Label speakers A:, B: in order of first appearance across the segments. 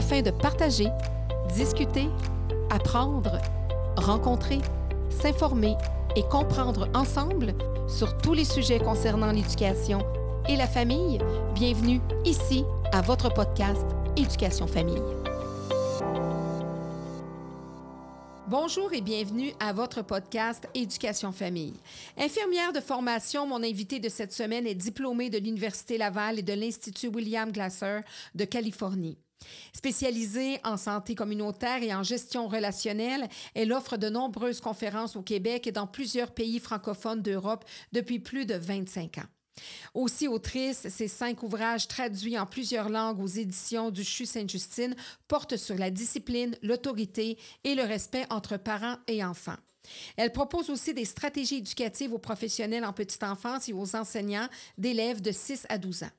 A: afin de partager, discuter, apprendre, rencontrer, s'informer et comprendre ensemble sur tous les sujets concernant l'éducation et la famille. Bienvenue ici à votre podcast Éducation Famille. Bonjour et bienvenue à votre podcast Éducation Famille. Infirmière de formation, mon invité de cette semaine est diplômée de l'Université Laval et de l'Institut William Glasser de Californie. Spécialisée en santé communautaire et en gestion relationnelle, elle offre de nombreuses conférences au Québec et dans plusieurs pays francophones d'Europe depuis plus de 25 ans. Aussi autrice, ses cinq ouvrages traduits en plusieurs langues aux éditions du CHU Sainte-Justine portent sur la discipline, l'autorité et le respect entre parents et enfants. Elle propose aussi des stratégies éducatives aux professionnels en petite enfance et aux enseignants d'élèves de 6 à 12 ans.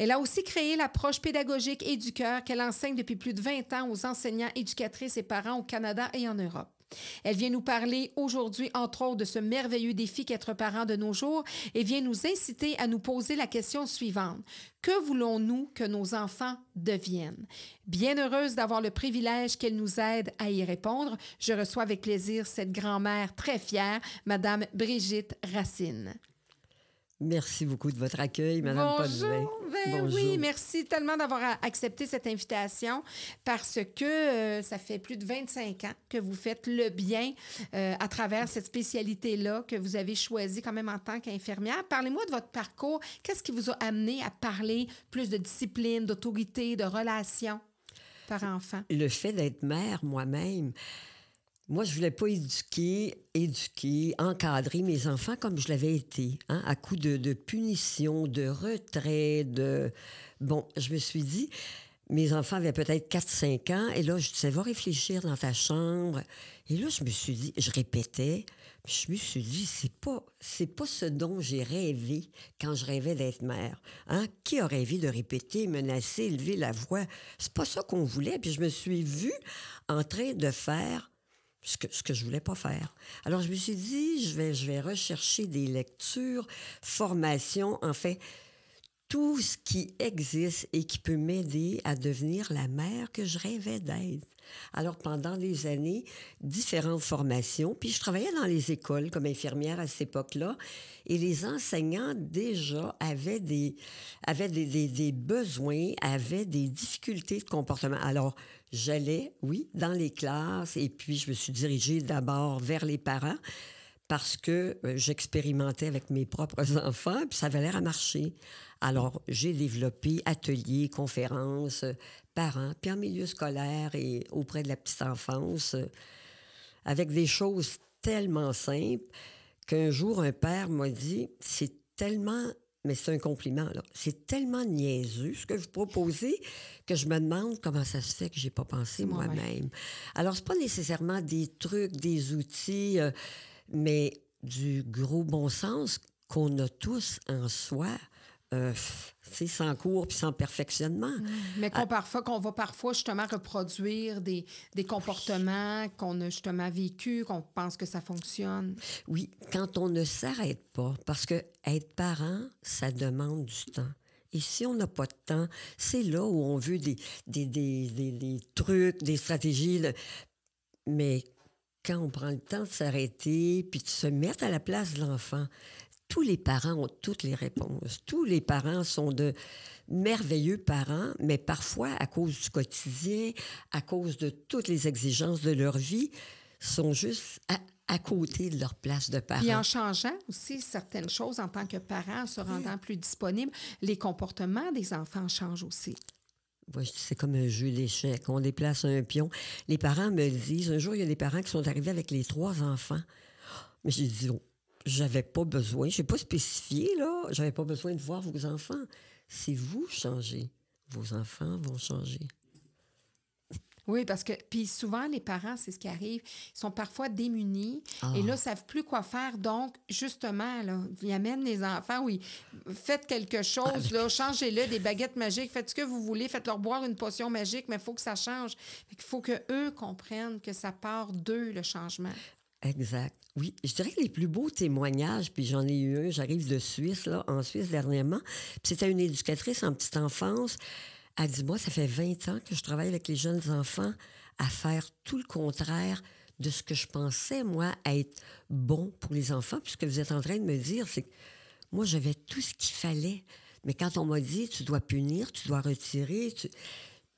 A: Elle a aussi créé l'approche pédagogique et du cœur qu'elle enseigne depuis plus de 20 ans aux enseignants, éducatrices et parents au Canada et en Europe. Elle vient nous parler aujourd'hui, entre autres, de ce merveilleux défi qu'être parent de nos jours et vient nous inciter à nous poser la question suivante. Que voulons-nous que nos enfants deviennent? Bien heureuse d'avoir le privilège qu'elle nous aide à y répondre, je reçois avec plaisir cette grand-mère très fière, Madame Brigitte Racine.
B: Merci beaucoup de votre accueil, Madame
A: Bonjour. Ben oui, merci tellement d'avoir accepté cette invitation parce que euh, ça fait plus de 25 ans que vous faites le bien euh, à travers cette spécialité-là que vous avez choisie quand même en tant qu'infirmière. Parlez-moi de votre parcours. Qu'est-ce qui vous a amené à parler plus de discipline, d'autorité, de relations par enfant?
B: Le fait d'être mère moi-même, moi, je voulais pas éduquer, éduquer, encadrer mes enfants comme je l'avais été, hein, à coup de, de punition, de retrait, de... Bon, je me suis dit, mes enfants avaient peut-être 4-5 ans, et là, je disais, va réfléchir dans ta chambre. Et là, je me suis dit, je répétais, je me suis dit, c'est pas, c'est pas ce dont j'ai rêvé quand je rêvais d'être mère. Hein? Qui a rêvé de répéter, menacer, élever la voix? C'est pas ça qu'on voulait. Puis je me suis vue en train de faire ce que, ce que je voulais pas faire. Alors, je me suis dit, je vais, je vais rechercher des lectures, formations, en fait, tout ce qui existe et qui peut m'aider à devenir la mère que je rêvais d'être. Alors, pendant des années, différentes formations, puis je travaillais dans les écoles comme infirmière à cette époque-là, et les enseignants déjà avaient des, avaient des, des, besoins, avaient des difficultés de comportement. Alors, j'allais, oui, dans les classes, et puis je me suis dirigée d'abord vers les parents parce que euh, j'expérimentais avec mes propres enfants, puis ça avait l'air à marcher. Alors, j'ai développé ateliers, conférences, euh, parents, puis en milieu scolaire et auprès de la petite enfance, euh, avec des choses tellement simples qu'un jour, un père m'a dit, c'est tellement mais c'est un compliment, là. C'est tellement niaiseux ce que vous proposez que je me demande comment ça se fait que j'ai pas pensé moi-même. Alors, c'est pas nécessairement des trucs, des outils, mais du gros bon sens qu'on a tous en soi euh, sans cours puis sans perfectionnement. Mmh.
A: Mais qu'on parfois, qu'on va parfois justement reproduire des, des comportements qu'on a justement vécu, qu'on pense que ça fonctionne.
B: Oui, quand on ne s'arrête pas, parce que être parent, ça demande du temps. Et si on n'a pas de temps, c'est là où on veut des, des, des, des trucs, des stratégies. Mais quand on prend le temps de s'arrêter puis de se mettre à la place de l'enfant, tous les parents ont toutes les réponses. Tous les parents sont de merveilleux parents, mais parfois, à cause du quotidien, à cause de toutes les exigences de leur vie, sont juste à, côté de leur place de parents.
A: Et en changeant aussi certaines choses en tant que parents, se rendant plus disponibles, les comportements des enfants changent aussi.
B: C'est comme un jeu d'échecs. On déplace un pion. Les parents me disent, un jour, il y a des parents qui sont arrivés avec les trois enfants. Mais j'ai dit, oh, j'avais pas besoin, je n'ai pas spécifié, là, j'avais pas besoin de voir vos enfants. Si vous changez, vos enfants vont changer.
A: Oui, parce que, puis souvent, les parents, c'est ce qui arrive, ils sont parfois démunis et là, ne ah. savent plus quoi faire. Donc, justement, là, ils amènent les enfants, oui, faites quelque chose, là, changez-le, des baguettes magiques, faites ce que vous voulez, faites-leur boire une potion magique, mais il faut que ça change. Il faut qu'eux comprennent que ça part d'eux, le changement.
B: Exact. Oui, je dirais que les plus beaux témoignages, puis j'en ai eu un, j'arrive de Suisse, là, en Suisse dernièrement, puis c'était une éducatrice en petite enfance. Elle dit, moi, ça fait 20 ans que je travaille avec les jeunes enfants à faire tout le contraire de ce que je pensais, moi, être bon pour les enfants. Puisque vous êtes en train de me dire, c'est que moi, j'avais tout ce qu'il fallait. Mais quand on m'a dit, tu dois punir, tu dois retirer,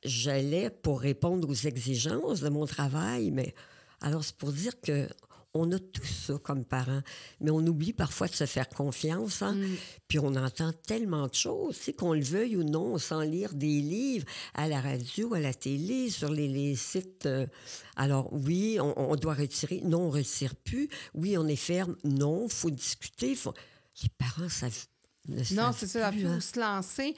B: j'allais pour répondre aux exigences de mon travail. Mais alors, c'est pour dire que on a tout ça comme parents, mais on oublie parfois de se faire confiance. Hein? Mm. Puis on entend tellement de choses, c'est qu'on le veuille ou non, sans lire des livres à la radio, à la télé, sur les, sites. Euh, alors oui, on, doit retirer. Non, on ne retire plus. Oui, on est ferme. Non, il faut discuter. Les parents savent.
A: non, c'est ça, il faut hein. se lancer.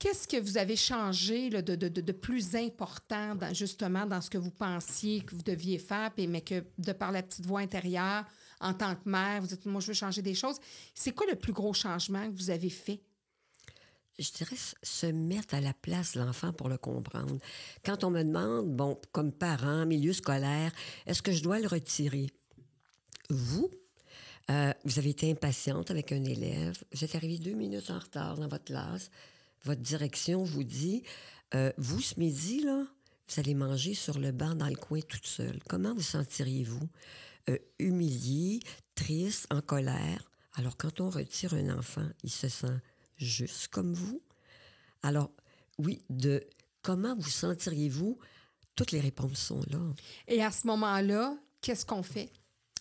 A: Qu'est-ce que vous avez changé de, de, de, plus important justement dans ce que vous pensiez que vous deviez faire, mais que de par la petite voix intérieure, en tant que mère, vous dites, moi, je veux changer des choses. C'est quoi le plus gros changement que vous avez fait?
B: je dirais, se mettre à la place de l'enfant pour le comprendre. Quand on me demande, bon, comme parent, milieu scolaire, est-ce que je dois le retirer? Vous, euh, vous avez été impatiente avec un élève, vous êtes arrivé deux minutes en retard dans votre classe, votre direction vous dit euh, Vous, ce midi, là, vous allez manger sur le banc dans le coin toute seule. Comment vous sentiriez-vous euh, Humilié, triste, en colère. Alors, quand on retire un enfant, il se sent juste comme vous. Alors, oui, de comment vous sentiriez-vous? Toutes les réponses sont là.
A: Et à ce moment-là, qu'est-ce qu'on fait?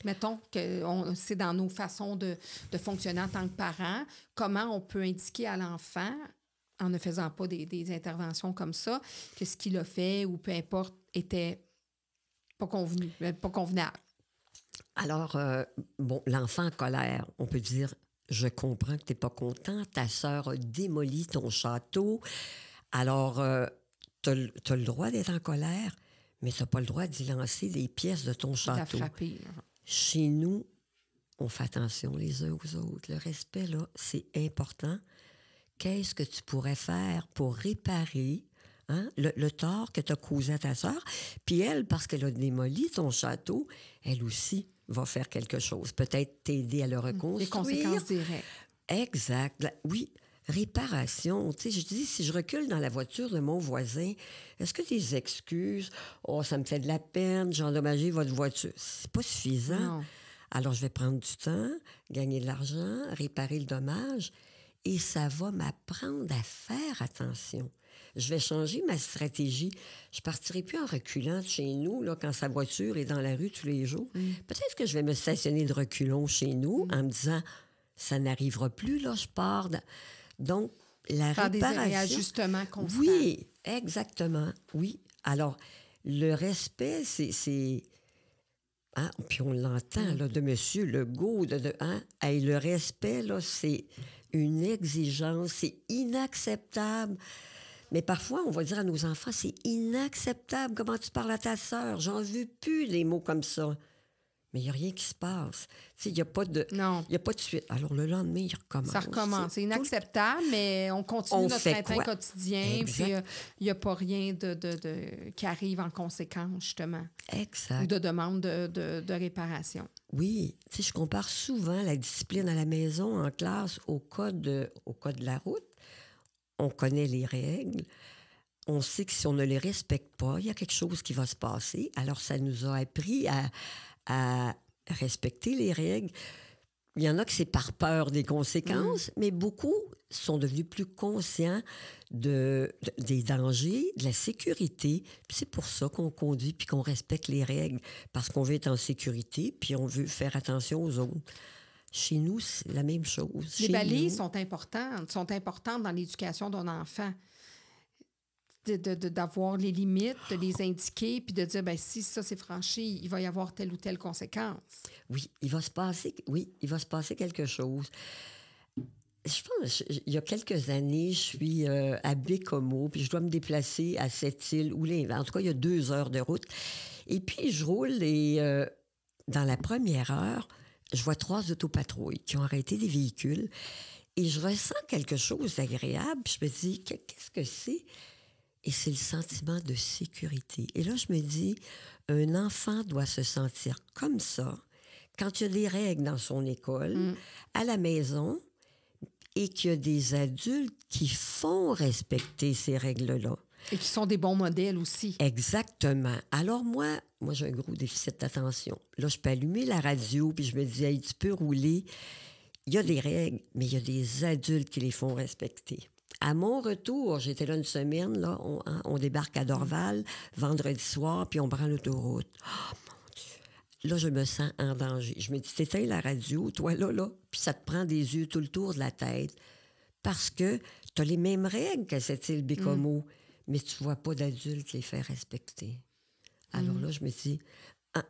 A: Mettons que c'est dans nos façons de, de, fonctionner en tant que parents, comment on peut indiquer à l'enfant en ne faisant pas des, interventions comme ça, que ce qu'il a fait ou peu importe était pas convenu, euh, pas convenable.
B: Alors, euh, bon, l'enfant en colère, on peut dire Je comprends que tu n'es pas content, ta sœur a démoli ton château. Alors, euh, tu as, le droit d'être en colère, mais tu n'as pas le droit d'y lancer des pièces de ton château. Chez nous, on fait attention les uns aux autres. Le respect, là, c'est important qu'est-ce que tu pourrais faire pour réparer hein, le, tort que tu as causé à ta sœur. Puis elle, parce qu'elle a démoli ton château, elle aussi va faire quelque chose. Peut-être t'aider à le reconstruire. Les
A: conséquences directes.
B: Exact. Oui. Réparation. Tu sais, je dis, si je recule dans la voiture de mon voisin, est-ce que des excuses, oh, ça me fait de la peine, j'ai endommagé votre voiture, c'est pas suffisant. Alors, je vais prendre du temps, gagner de l'argent, réparer le dommage et ça va m'apprendre à faire attention. Je vais changer ma stratégie. Je partirai plus en reculant de chez nous là, quand sa voiture est dans la rue tous les jours. Mm. Peut-être que je vais me stationner de reculons chez nous mm. en me disant ça n'arrivera plus, là, je pars. Donc, la Faire réparation... des
A: réajustements constants.
B: Oui, exactement, oui. Alors, le respect, c'est... Hein, puis on l'entend, mm. là, de M. Legault, de, de, hein, le respect, là, c'est une exigence. C'est inacceptable. Mais parfois, on va dire à nos enfants, c'est inacceptable comment tu parles à ta sœur. J'en veux plus des mots comme ça. Mais il n'y a rien qui se passe. Il n'y a pas de. Non. A pas de suite. Alors le lendemain, il recommence.
A: Ça recommence. C'est inacceptable, mais on continue notre train quotidien. Puis il n'y a, pas rien de, de, qui arrive en conséquence, justement.
B: Exact.
A: Ou de demande de, de réparation.
B: Oui. Tu je compare souvent la discipline à la maison, en classe, au code, au code de la route. On connaît les règles on sait que si on ne les respecte pas, il y a quelque chose qui va se passer. Alors, ça nous a appris à, à respecter les règles. Il y en a que c'est par peur des conséquences, mm. mais beaucoup sont devenus plus conscients de, des dangers, de la sécurité. c'est pour ça qu'on conduit puis qu'on respecte les règles, parce qu'on veut être en sécurité puis on veut faire attention aux autres. Chez nous, c'est la même chose.
A: Les balises sont importantes, sont importantes dans l'éducation d'un enfant d'avoir les limites, de les indiquer, puis de dire, ben si ça c'est franchi, il va y avoir telle ou telle conséquence.
B: Oui, il va se passer, oui, il va se passer quelque chose. Je pense, il y a quelques années, je suis euh, à Bécomo, puis je dois me déplacer à cette île, les, en tout cas, il y a deux heures de route. Et puis, je roule et euh, dans la première heure, je vois trois autopatrouilles qui ont arrêté des véhicules et je ressens quelque chose d'agréable. Je me dis, qu'est-ce que c'est? Et c'est le sentiment de sécurité. Et là, je me dis, un enfant doit se sentir comme ça quand il y a des règles dans son école, mm. à la maison. et qu'il y a des adultes qui font respecter ces règles-là.
A: Et qui sont des bons modèles aussi.
B: Exactement. Alors moi, moi j'ai un gros déficit d'attention. Là, je peux allumer la radio, puis je me dis, hey, tu peux rouler. Il y a des règles, mais il y a des adultes qui les font respecter. À mon retour, j'étais là une semaine, là, on, hein, on débarque à Dorval, vendredi soir, puis on prend l'autoroute. Oh mon Dieu! Là, je me sens en danger. Je me dis, t'éteins la radio, toi là, là, puis ça te prend des yeux tout le tour de la tête. Parce que tu as les mêmes règles que cette île Bécomo, mais tu vois pas d'adultes les faire respecter. Alors là, je me dis, ah,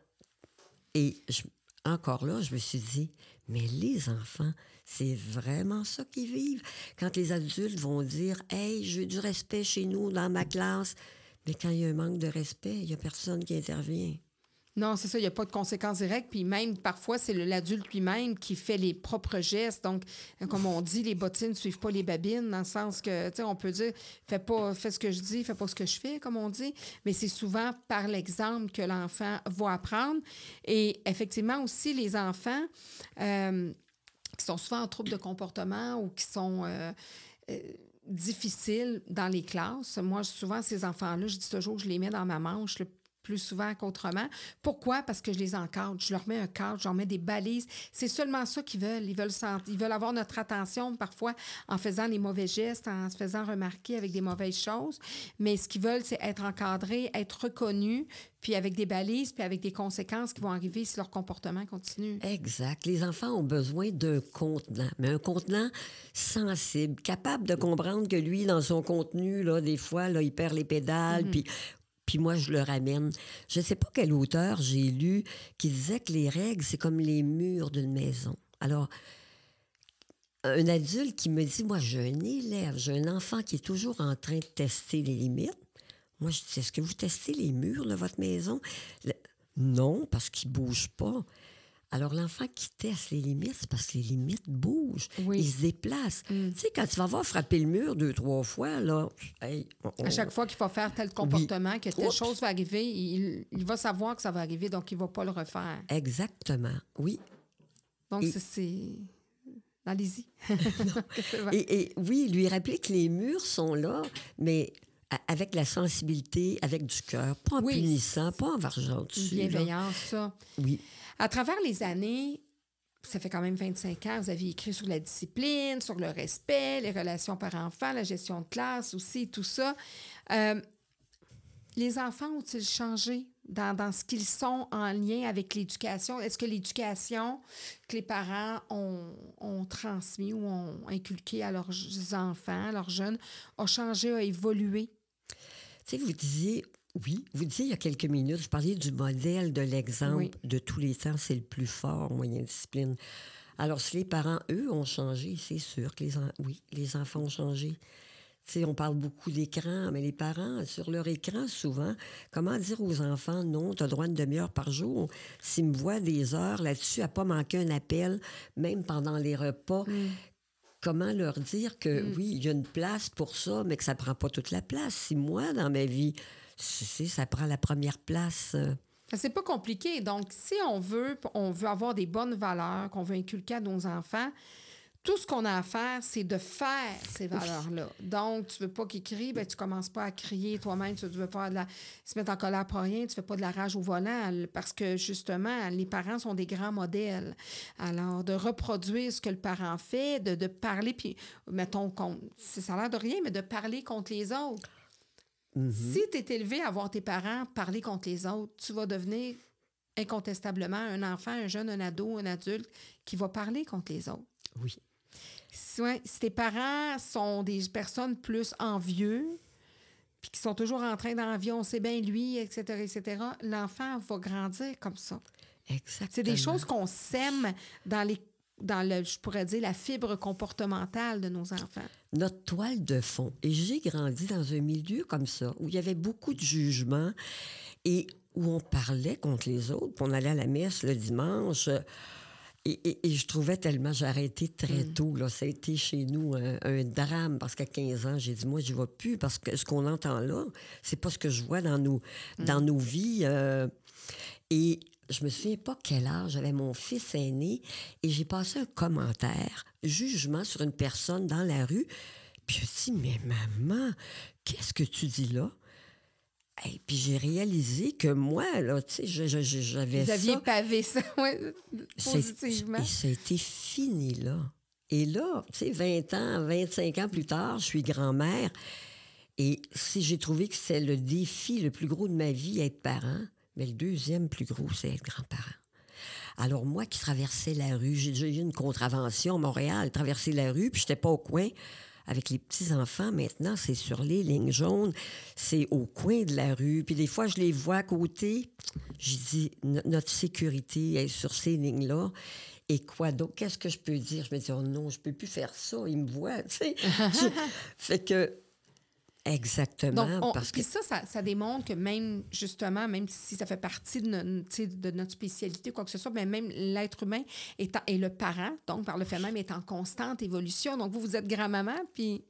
B: et je- encore là, je me suis dit, mais les enfants, c'est vraiment ça qu'ils vivent. Quand les adultes vont dire, hey, je veux du respect chez nous, dans ma classe, mais quand il y a un manque de respect, il n'y a personne qui intervient.
A: Non, c'est ça, il n'y a pas de conséquences directes. Puis même, parfois, c'est l'adulte lui-même qui fait les propres gestes. Donc, euh, comme on dit, les bottines ne suivent pas les babines, dans le sens que, tu sais, on peut dire, fais pas, fais ce que je dis, fais pas ce que je fais, comme on dit. Mais c'est souvent par l'exemple que l'enfant va apprendre. Et effectivement, aussi, les enfants euh, qui sont souvent en trouble de comportement ou qui sont... euh, difficiles dans les classes. Moi, souvent, ces enfants-là, je dis toujours je les mets dans ma manche plus souvent qu'autrement. Pourquoi? Parce que je les encadre. Je leur mets un cadre, je leur mets des balises. C'est seulement ça qu'ils veulent. Ils veulent, ils veulent avoir notre attention parfois en faisant les mauvais gestes, en se faisant remarquer avec des mauvaises choses. Mais ce qu'ils veulent, c'est être encadrés, être reconnus, puis avec des balises, puis avec des conséquences qui vont arriver si leur comportement continue.
B: Exact. Les enfants ont besoin d'un contenant, mais un contenant sensible, capable de comprendre que lui, dans son contenu, là, des fois, là, il perd les pédales, puis puis moi, je le ramène. Je ne sais pas quel auteur j'ai lu qui disait que les règles, c'est comme les murs d'une maison. Alors, un adulte qui me dit, moi, j'ai un élève, j'ai un enfant qui est toujours en train de tester les limites. Moi, je dis, est-ce que vous testez les murs de votre maison? Non, parce qu'ils ne bougent pas. Alors, l'enfant qui teste les limites, c'est parce que les limites bougent.
A: Oui.
B: Ils se déplacent. Tu sais, quand tu vas voir frapper le mur deux, trois fois, là, hey, on-
A: À chaque fois qu'il va faire tel comportement, que telle
B: Oups.
A: chose va arriver, il, il va savoir que ça va arriver, donc il ne va pas le refaire.
B: Exactement, oui.
A: Donc,
B: Et-
A: c'est-. Allez-y.
B: Et, et oui, lui rappeler que les murs sont là, mais avec la sensibilité, avec du cœur, pas en
A: Oui,
B: punissant, pas en vargeant dessus. là.
A: bienveillance, ça.
B: Oui.
A: À travers les années, ça fait quand même 25 ans, vous avez écrit sur la discipline, sur le respect, les relations par-enfant, la gestion de classe aussi, tout ça. Euh, les enfants ont-ils changé dans, ce qu'ils sont en lien avec l'éducation? Est-ce que l'éducation que les parents ont, ont transmis ou ont inculqué à leurs enfants, à leurs jeunes, a changé, a évolué?
B: Tu sais, vous disiez, oui, vous disiez il y a quelques minutes, vous parliez du modèle, de l'exemple
A: Oui.
B: de tous les temps, c'est le plus fort, moyen discipline. Alors, si les parents, eux, ont changé, c'est sûr que les, en- oui, les enfants ont changé. Tu sais, on parle beaucoup d'écran, mais les parents, sur leur écran, souvent, comment dire aux enfants, non, tu as droit à une demi-heure par jour. S'ils me voient des heures là-dessus, à pas manquer un appel, même pendant les repas, comment leur dire que oui, il y a une place pour ça, mais que ça prend pas toute la place? Si moi, dans ma vie, ça prend la première place. euh,
A: C'est pas compliqué. Donc, si on veut, on veut avoir des bonnes valeurs qu'on veut inculquer à nos enfants, tout ce qu'on a à faire, c'est de faire ces valeurs-là. Donc, tu veux pas qu'ils crient, ben, tu commences pas à crier toi-même, tu veux pas de la, se mettre en colère pour rien, tu fais pas de la rage au volant, parce que justement, les parents sont des grands modèles. Alors, de reproduire ce que le parent fait, de, de parler, puis, mettons, contre, ça a l'air de rien, mais de parler contre les autres. Si tu es élevé à voir tes parents parler contre les autres, tu vas devenir incontestablement un enfant, un jeune, un ado, un adulte qui va parler contre les autres.
B: oui.
A: Si, ouais, si tes parents sont des personnes plus envieux, puis qui sont toujours en train d'envier, on sait bien lui, etc., etc., l'enfant va grandir comme ça.
B: Exactement.
A: C'est des choses qu'on sème dans les dans le, je pourrais dire, la fibre comportementale de nos enfants.
B: Notre toile de fond. Et j'ai grandi dans un milieu comme ça, où il y avait beaucoup de jugements et où on parlait contre les autres. Puis on allait à la messe le dimanche. Et, et- et je trouvais tellement, j'ai arrêté très tôt. Là. Ça a été chez nous un, un drame parce qu'à 15 ans, j'ai dit, moi, je ne vais plus parce que ce qu'on entend là, c'est pas ce que je vois dans nos, dans nos vies. euh, et je me souviens pas quel âge j'avais mon fils aîné et j'ai passé un commentaire, jugement sur une personne dans la rue. Puis je me dit, mais maman, qu'est-ce que tu dis là? Et puis j'ai réalisé que moi, là, tu sais, j'avais
A: ça. Vous aviez pavé ça, oui, positivement.
B: Et ça a été fini, là. Et là, tu sais, 20 ans, 25 ans plus tard, je suis grand-mère. Et si j'ai trouvé que c'est le défi le plus gros de ma vie, être parent, mais le deuxième plus gros, c'est être grand-parent. Alors, moi qui traversais la rue, j'ai déjà eu une contravention à Montréal, traverser la rue, puis j'étais pas au coin avec les petits-enfants. Maintenant, c'est sur les lignes jaunes, c'est au coin de la rue. Puis des fois, je les vois à côté. Je dis, notre sécurité est sur ces lignes-là. Et quoi donc? Qu'est-ce que je peux dire? Je me dis, oh non, je peux plus faire ça. Ils me voient, tu sais. fait que Exactement.
A: parce que ça, ça, démontre que même, justement, même si ça fait partie de, de notre spécialité, quoi que ce soit, mais même l'être humain est et le parent, donc par le fait même, est en constante évolution. Donc, vous, vous êtes grand-maman, puis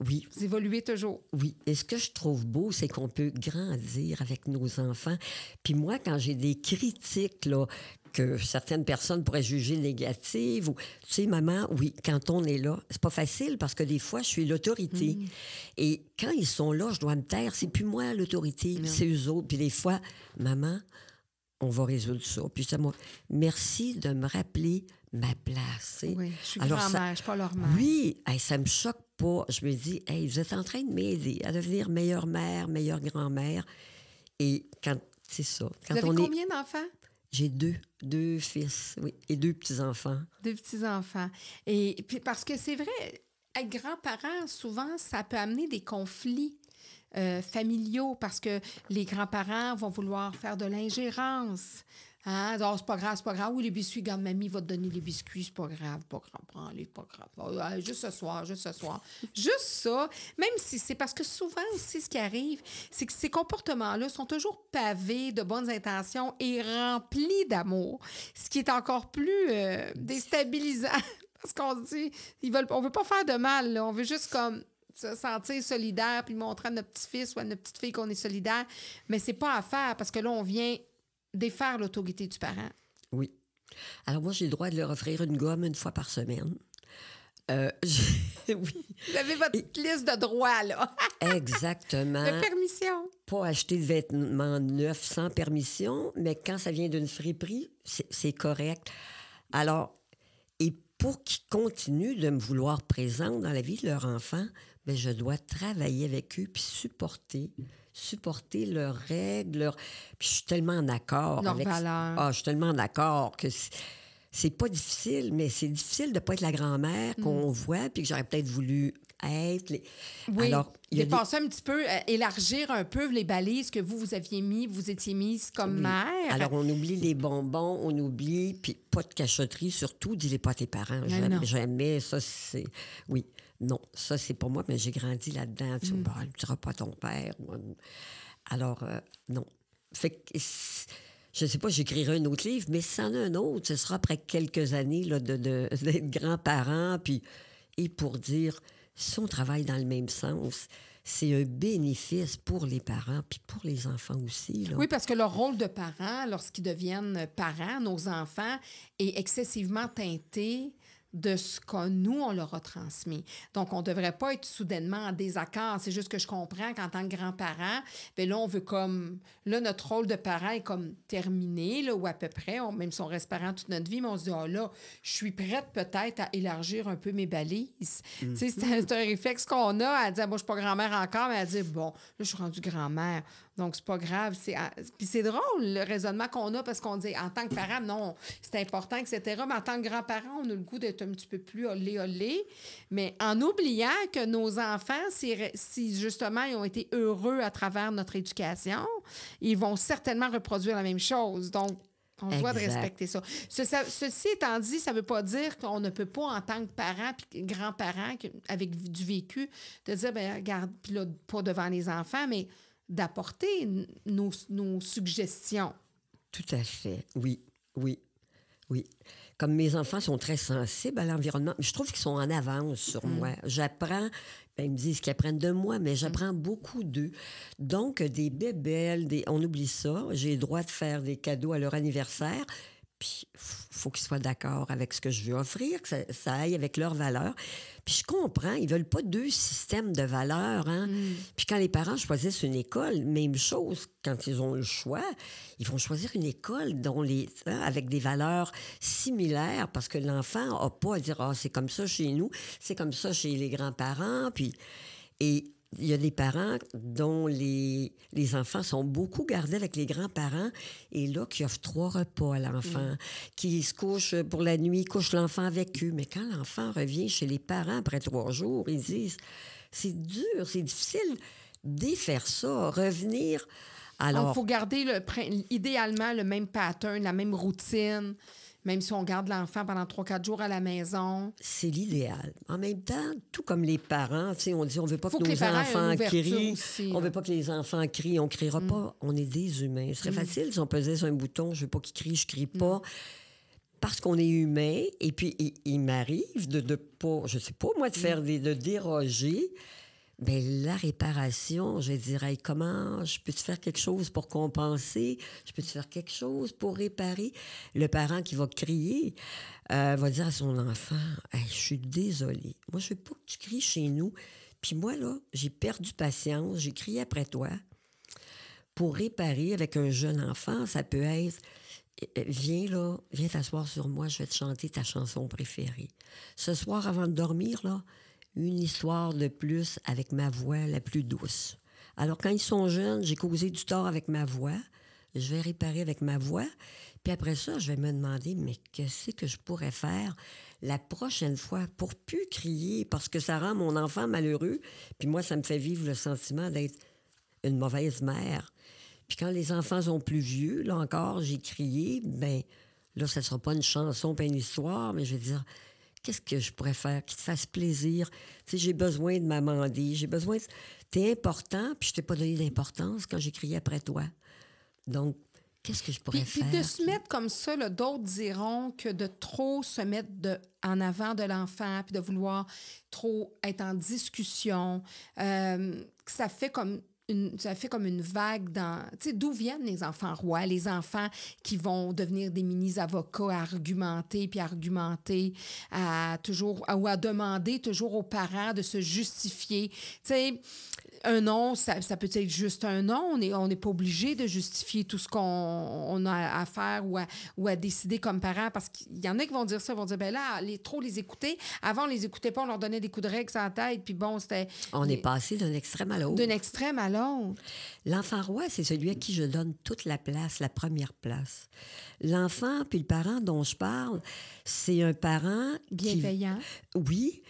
B: oui.
A: Vous évoluez toujours.
B: Oui. Et ce que je trouve beau, c'est qu'on peut grandir avec nos enfants. Puis moi, quand j'ai des critiques là, que certaines personnes pourraient juger négatives. Ou, tu sais, maman, oui, quand on est là, c'est pas facile parce que des fois, je suis l'autorité. Mm. Et quand ils sont là, je dois me taire. C'est plus moi l'autorité, c'est eux autres. Puis des fois, maman, on va résoudre ça. Puis ça, moi, merci de me rappeler ma place.
A: Oui, je suis grand-mère, je suis pas leur mère.
B: Oui, ça me choque pas. Je me dis, hey, vous êtes en train de m'aider à devenir meilleure mère, meilleure grand-mère. Et quand, c'est ça. Quand
A: vous avez combien d'enfants?
B: J'ai deux, deux fils, oui, et deux petits-enfants.
A: Deux petits-enfants. Et parce que c'est vrai, être grand-parent, souvent, ça peut amener des conflits euh, familiaux parce que les grands-parents vont vouloir faire de l'ingérence. Hein? c'est pas grave, c'est pas grave. Oui, les biscuits, regarde, mamie va te donner les biscuits, c'est pas grave, pas grave, prends-les, pas grave. juste ce soir, juste ce soir. juste ça, même si c'est parce que souvent aussi, ce qui arrive, c'est que ces comportements-là sont toujours pavés de bonnes intentions et remplis d'amour, ce qui est encore plus euh, déstabilisant. parce qu'on dit, ils veulent, on veut pas faire de mal, on veut juste comme se sentir solidaire puis montrer à notre petit-fils ou à notre petite-fille qu'on est solidaire. Mais c'est pas à faire parce que là, on vient défaire l'autorité du parent?
B: Oui. Alors moi, j'ai le droit de leur offrir une gomme une fois par semaine. Euh, oui.
A: Vous avez votre liste de droits, là.
B: Exactement.
A: De permission.
B: Pas acheter de vêtements neufs sans permission, mais quand ça vient d'une friperie, c'est correct. Alors, et pour qu'ils continuent de me vouloir présente dans la vie de leur enfant, bien, je dois travailler avec eux puis supporter supporter leurs règles. Leur... Puis je suis tellement en accord
A: avec...
B: Ah, je suis tellement en accord que c'est pas difficile, mais c'est difficile de pas être la grand-mère mm. qu'on voit puis que j'aurais peut-être voulu être.
A: Oui, Alors, il y a dépasser un petit peu, euh, élargir un peu les balises que vous, vous aviez mis, vous étiez mise comme mère.
B: Alors, on oublie les bonbons, on oublie, puis pas de cachotterie, surtout, dis-les pas à tes parents. Jamais, ça, c'est... Oui. Non, ça, c'est pour moi, mais j'ai grandi là-dedans. Tu ne mm. diras pas ton père. Alors, euh, non. Fait que, je ne sais pas, j'écrirai un autre livre, mais ça en a un autre, ce sera après quelques années là, de, d'être grands-parents. Puis, et pour dire, si on travaille dans le même sens, c'est un bénéfice pour les parents puis pour les enfants aussi.
A: Oui, parce que leur rôle de parent, lorsqu'ils deviennent parents, nos enfants, est excessivement teinté de ce que nous, on leur a transmis. Donc, on ne devrait pas être soudainement en désaccord. C'est juste que je comprends qu'en tant que grand-parent, bien là, on veut comme... Là, notre rôle de parent est comme terminé, là, ou à peu près, on, même si on reste parent toute notre vie, mais on se dit, oh là, je suis prête peut-être à élargir un peu mes balises. Mm. Tu sais, c'est un, réflexe qu'on a à dire, moi, je suis pas grand-mère encore, mais à dire, bon, là, je suis rendue grand-mère. Donc, c'est pas grave. C'est, puis c'est drôle, le raisonnement qu'on a, parce qu'on dit, en tant que parent, non, c'est important, etc. Mais en tant que grand-parent, on a le goût un petit peu plus olé olé. Mais en oubliant que nos enfants, si, justement ils ont été heureux à travers notre éducation, ils vont certainement reproduire la même chose. Donc, on doit respecter ça. Ceci étant dit, ça ne veut pas dire qu'on ne peut pas, en tant que parent puis grand-parent, avec du vécu, de dire, ben regarde, puis là, pas devant les enfants, mais d'apporter nos, nos, suggestions.
B: Tout à fait, oui, oui, oui. Comme mes enfants sont très sensibles à l'environnement, je trouve qu'ils sont en avance sur
A: Mm.
B: moi. J'apprends, ben, ils me disent qu'ils apprennent de moi, mais j'apprends beaucoup d'eux. Donc, des bébelles, des... on oublie ça. J'ai le droit de faire des cadeaux à leur anniversaire. Puis, il faut qu'ils soient d'accord avec ce que je veux offrir, que ça, ça aille avec leurs valeurs. Puis, je comprends, ils veulent pas deux systèmes de valeurs. Hein? Puis, quand les parents choisissent une école, même chose, quand ils ont le choix, ils vont choisir une école dont les, hein, avec des valeurs similaires parce que l'enfant n'a pas à dire Ah, c'est comme ça chez nous, c'est comme ça chez les grands-parents. Puis, et il y a des parents dont les, les enfants sont beaucoup gardés avec les grands-parents et là, qui offrent trois repas à l'enfant, qui se couchent pour la nuit, couchent l'enfant avec eux. Mais quand l'enfant revient chez les parents après trois jours, ils disent c'est dur, c'est difficile défaire ça, revenir.
A: Donc,
B: Alors,
A: il faut garder le, idéalement le même pattern, la même routine, même si on garde l'enfant pendant 3-4 jours à la maison.
B: c'est l'idéal. En même temps, tout comme les parents, tu sais, on dit on veut pas
A: Faut
B: que nos enfants crient,
A: aussi,
B: on
A: là.
B: veut pas que les enfants crient, on criera pas, on est des humains. Ce serait facile si on pesait sur un bouton, je veux pas qu'ils crient, je crie pas. Parce qu'on est humain, et puis il, il m'arrive de ne pas, je sais pas moi, de faire des, de déroger. Ben, la réparation, je dirais, comment je peux te faire quelque chose pour compenser? Je peux te faire quelque chose pour réparer? Le parent qui va crier euh, va dire à son enfant Je suis désolé. Moi, je veux pas que tu cries chez nous. Puis moi, là, j'ai perdu patience. J'ai crié après toi. Pour réparer avec un jeune enfant, ça peut être euh, Viens là, viens t'asseoir sur moi, je vais te chanter ta chanson préférée. Ce soir, avant de dormir, là, une histoire de plus avec ma voix la plus douce. Alors, quand ils sont jeunes, j'ai causé du tort avec ma voix. Je vais réparer avec ma voix. Puis après ça, je vais me demander, mais qu'est-ce que je pourrais faire la prochaine fois pour plus crier? Parce que ça rend mon enfant malheureux. Puis moi, ça me fait vivre le sentiment d'être une mauvaise mère. Puis quand les enfants sont plus vieux, là encore, j'ai crié, ben là, ça sera pas une chanson, pas une histoire, mais je vais dire, qu'est-ce que je pourrais faire qui te fasse plaisir? Tu sais, j'ai besoin de m'amender, j'ai besoin de... T'es important, puis je t'ai pas donné d'importance quand j'ai crié après toi. Donc, qu'est-ce que je pourrais
A: Puis, puis
B: faire?
A: de se mettre comme ça, d'autres diront que de trop se mettre de, en avant de l'enfant, puis de vouloir trop être en discussion, euh, que ça fait comme ça fait comme une vague dans... Tu sais, d'où viennent les enfants rois, les enfants qui vont devenir des mini-avocats à argumenter, puis à argumenter, à toujours... ou à demander toujours aux parents de se justifier. Tu sais, un non, ça, ça peut être juste un non. On n'est on n'est pas obligé de justifier tout ce qu'on on a à faire ou à, ou à décider comme parents parce qu'il y en a qui vont dire ça, vont dire, ben là, les, trop les écouter. Avant, on les écoutait pas, on leur donnait des coups de règle la tête, puis bon, c'était
B: On est passé d'un extrême à l'autre.
A: d'un extrême à l'autre.
B: L'enfant roi, c'est celui à qui je donne toute la place, la première place. L'enfant, puis le parent dont je parle, c'est un parent qui-
A: Bienveillant.
B: Oui,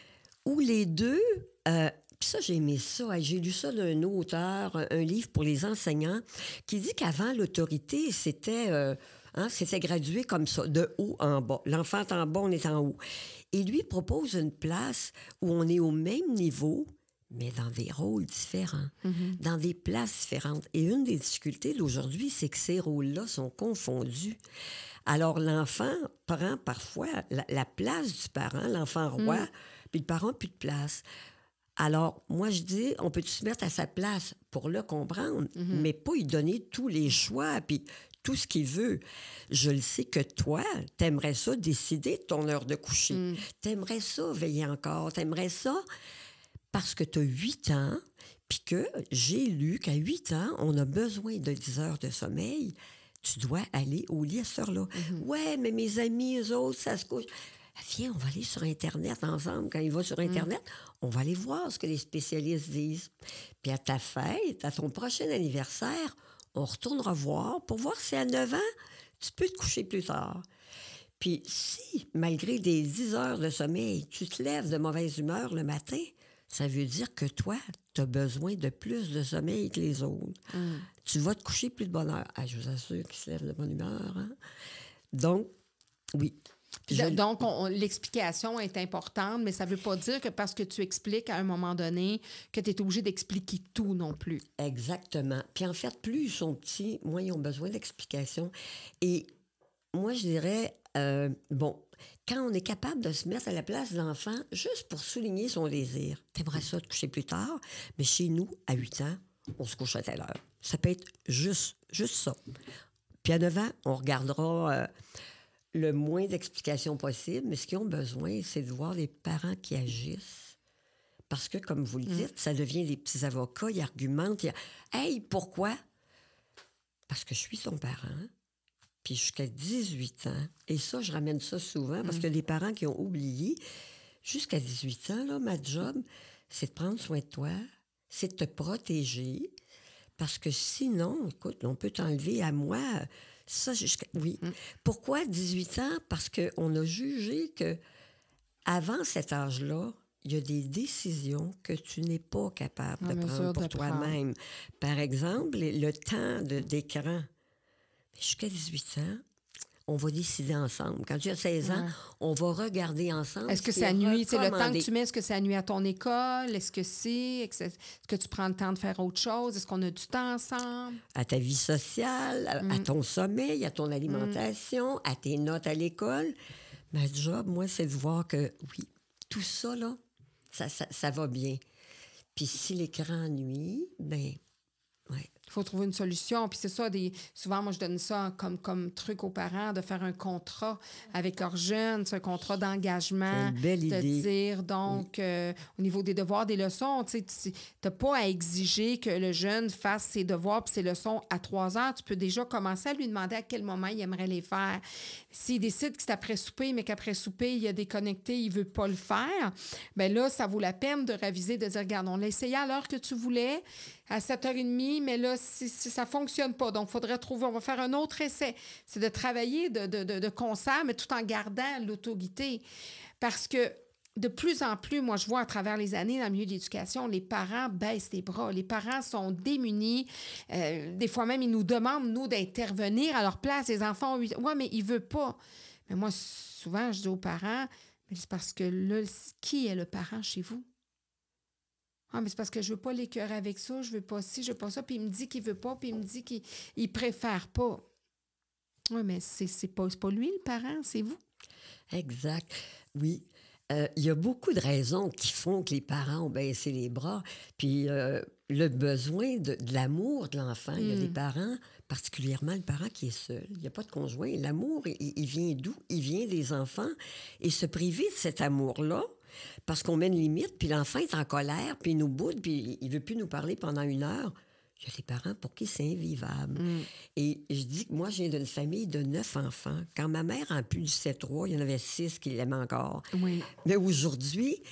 B: ou les deux. euh, puis ça, j'ai aimé ça. J'ai lu ça d'un auteur, un, un livre pour les enseignants, qui dit qu'avant, l'autorité, c'était euh, hein, c'était gradué comme ça, de haut en bas. L'enfant est en bas, on est en haut. Et lui propose une place où on est au même niveau, mais dans des rôles différents, dans des places différentes. Et une des difficultés d'aujourd'hui, c'est que ces rôles-là sont confondus. Alors, l'enfant prend parfois la, la place du parent, l'enfant roi, puis le parent n'a plus de place. Alors, moi, je dis, on peut se mettre à sa place pour le comprendre, mais pas lui donner tous les choix, puis tout ce qu'il veut? Je le sais que toi, t'aimerais ça décider de ton heure de coucher. T'aimerais ça veiller encore. T'aimerais ça parce que tu as 8 ans, puis que j'ai lu qu'à 8 ans, on a besoin de 10 heures de sommeil. Tu dois aller au lit à cette heure-là. Ouais, mais mes amis, eux autres, ça se couche. Ah, Viens, on va aller sur Internet ensemble. Quand il va sur Internet, on va aller voir ce que les spécialistes disent. Puis à ta fête, à ton prochain anniversaire, on retournera voir pour voir si à 9 ans, tu peux te coucher plus tard. Puis si, malgré des 10 heures de sommeil, tu te lèves de mauvaise humeur le matin, ça veut dire que toi, tu as besoin de plus de sommeil que les autres. Tu vas te coucher plus de bonne heure. Ah, je vous assure qu'ils se lèvent de bonne humeur. hein. Donc, oui. Je-
A: Donc, on- on- l'explication est importante, mais ça ne veut pas dire que parce que tu expliques à un moment donné que tu es obligé d'expliquer tout non plus.
B: Exactement. Puis en fait, plus ils sont petits, moins ils ont besoin d'explications. Et moi, je dirais, euh, bon, quand on est capable de se mettre à la place de l'enfant, juste pour souligner son désir, t'aimerais ça te coucher plus tard, mais chez nous, à 8 ans, on se couche à telle heure. Ça peut être juste, juste ça. Puis à 9 ans, on regardera euh, le moins d'explications possible, mais ce qu'ils ont besoin, c'est de voir les parents qui agissent. Parce que, comme vous le
A: Mm.
B: dites, ça devient des petits avocats, ils argumentent. Ils... Hey, pourquoi? Parce que je suis son parent, puis jusqu'à 18 ans. Et ça, je ramène ça souvent parce que les parents qui ont oublié, jusqu'à 18 ans, là, ma job, c'est de prendre soin de toi, c'est de te protéger. Parce que sinon, écoute, on peut t'enlever à moi. Ça, jusqu'à. Oui. Pourquoi 18 ans? Parce qu'on a jugé que avant cet âge-là, il y a des décisions que tu n'es pas capable de prendre pour toi-même. Par exemple, le temps de- d'écran. Jusqu'à 18 ans, on va décider ensemble. Quand tu as 16 ans,
A: Ouais.
B: on va regarder ensemble.
A: Est-ce que ça nuit, c'est le temps que tu mets, est-ce que ça nuit à ton école? Est-ce que c'est? Est-ce que tu prends le temps de faire autre chose? Est-ce qu'on a du temps ensemble?
B: à ta vie sociale, à,
A: Mm.
B: à ton sommeil, à ton alimentation, à tes notes à l'école. Ma job, moi, c'est de voir que, oui, tout ça, là, ça, ça, ça va bien. Puis si l'écran nuit, ben, ouais.
A: Il faut trouver une solution. Puis c'est ça, des... souvent, moi, je donne ça comme, comme truc aux parents, de faire un contrat avec leurs jeunes, c'est un contrat d'engagement.
B: Belle
A: de
B: idée.
A: dire, donc, euh, au niveau des devoirs, des leçons, tu n'as pas à exiger que le jeune fasse ses devoirs puis ses leçons à trois heures. Tu peux déjà commencer à lui demander à quel moment il aimerait les faire. S'il décide que c'est après souper, mais qu'après souper, il a déconnecté, il veut pas le faire, bien là, ça vaut la peine de réviser, de dire, regarde, on l'a essayé à l'heure que tu voulais, à 7h30, mais là, si, ça fonctionne pas, donc il faudrait trouver, on va faire un autre essai. C'est de travailler de, concert, mais tout en gardant l'autorité. Parce que de plus en plus, moi, je vois à travers les années dans le milieu de l'éducation, les parents baissent les bras. Les parents sont démunis. Euh, des fois même, ils nous demandent, nous, d'intervenir à leur place. Les enfants ont Ouais, mais ils ne veulent pas. Mais moi, souvent, je dis aux parents, mais c'est parce que là, qui est le parent chez vous? Ah, mais c'est parce que je veux pas l'écœurer avec ça, je veux pas ci, je veux pas ça. Puis il me dit qu'il veut pas, puis il me dit qu'il il préfère pas. Oui, mais c'est c'est pas, c'est pas lui le parent, c'est vous.
B: Exact. Oui. Euh, Il y a beaucoup de raisons qui font que les parents ont baissé les bras. Puis euh, le besoin de, de l'amour de l'enfant. Il y a des parents, particulièrement le parent qui est seul. Il n'y a pas de conjoint. L'amour, il, il vient d'où? Il vient des enfants. Et se priver de cet amour-là, parce qu'on met une limite, puis l'enfant est en colère, puis il nous boude, puis il ne veut plus nous parler pendant une heure. Il y a des parents pour qui c'est invivable. Et je dis que moi, je viens d'une famille de neuf enfants. Quand ma mère en plus du 7-3, il y en avait six qui l'aimaient encore.
A: Oui.
B: Mais aujourd'hui,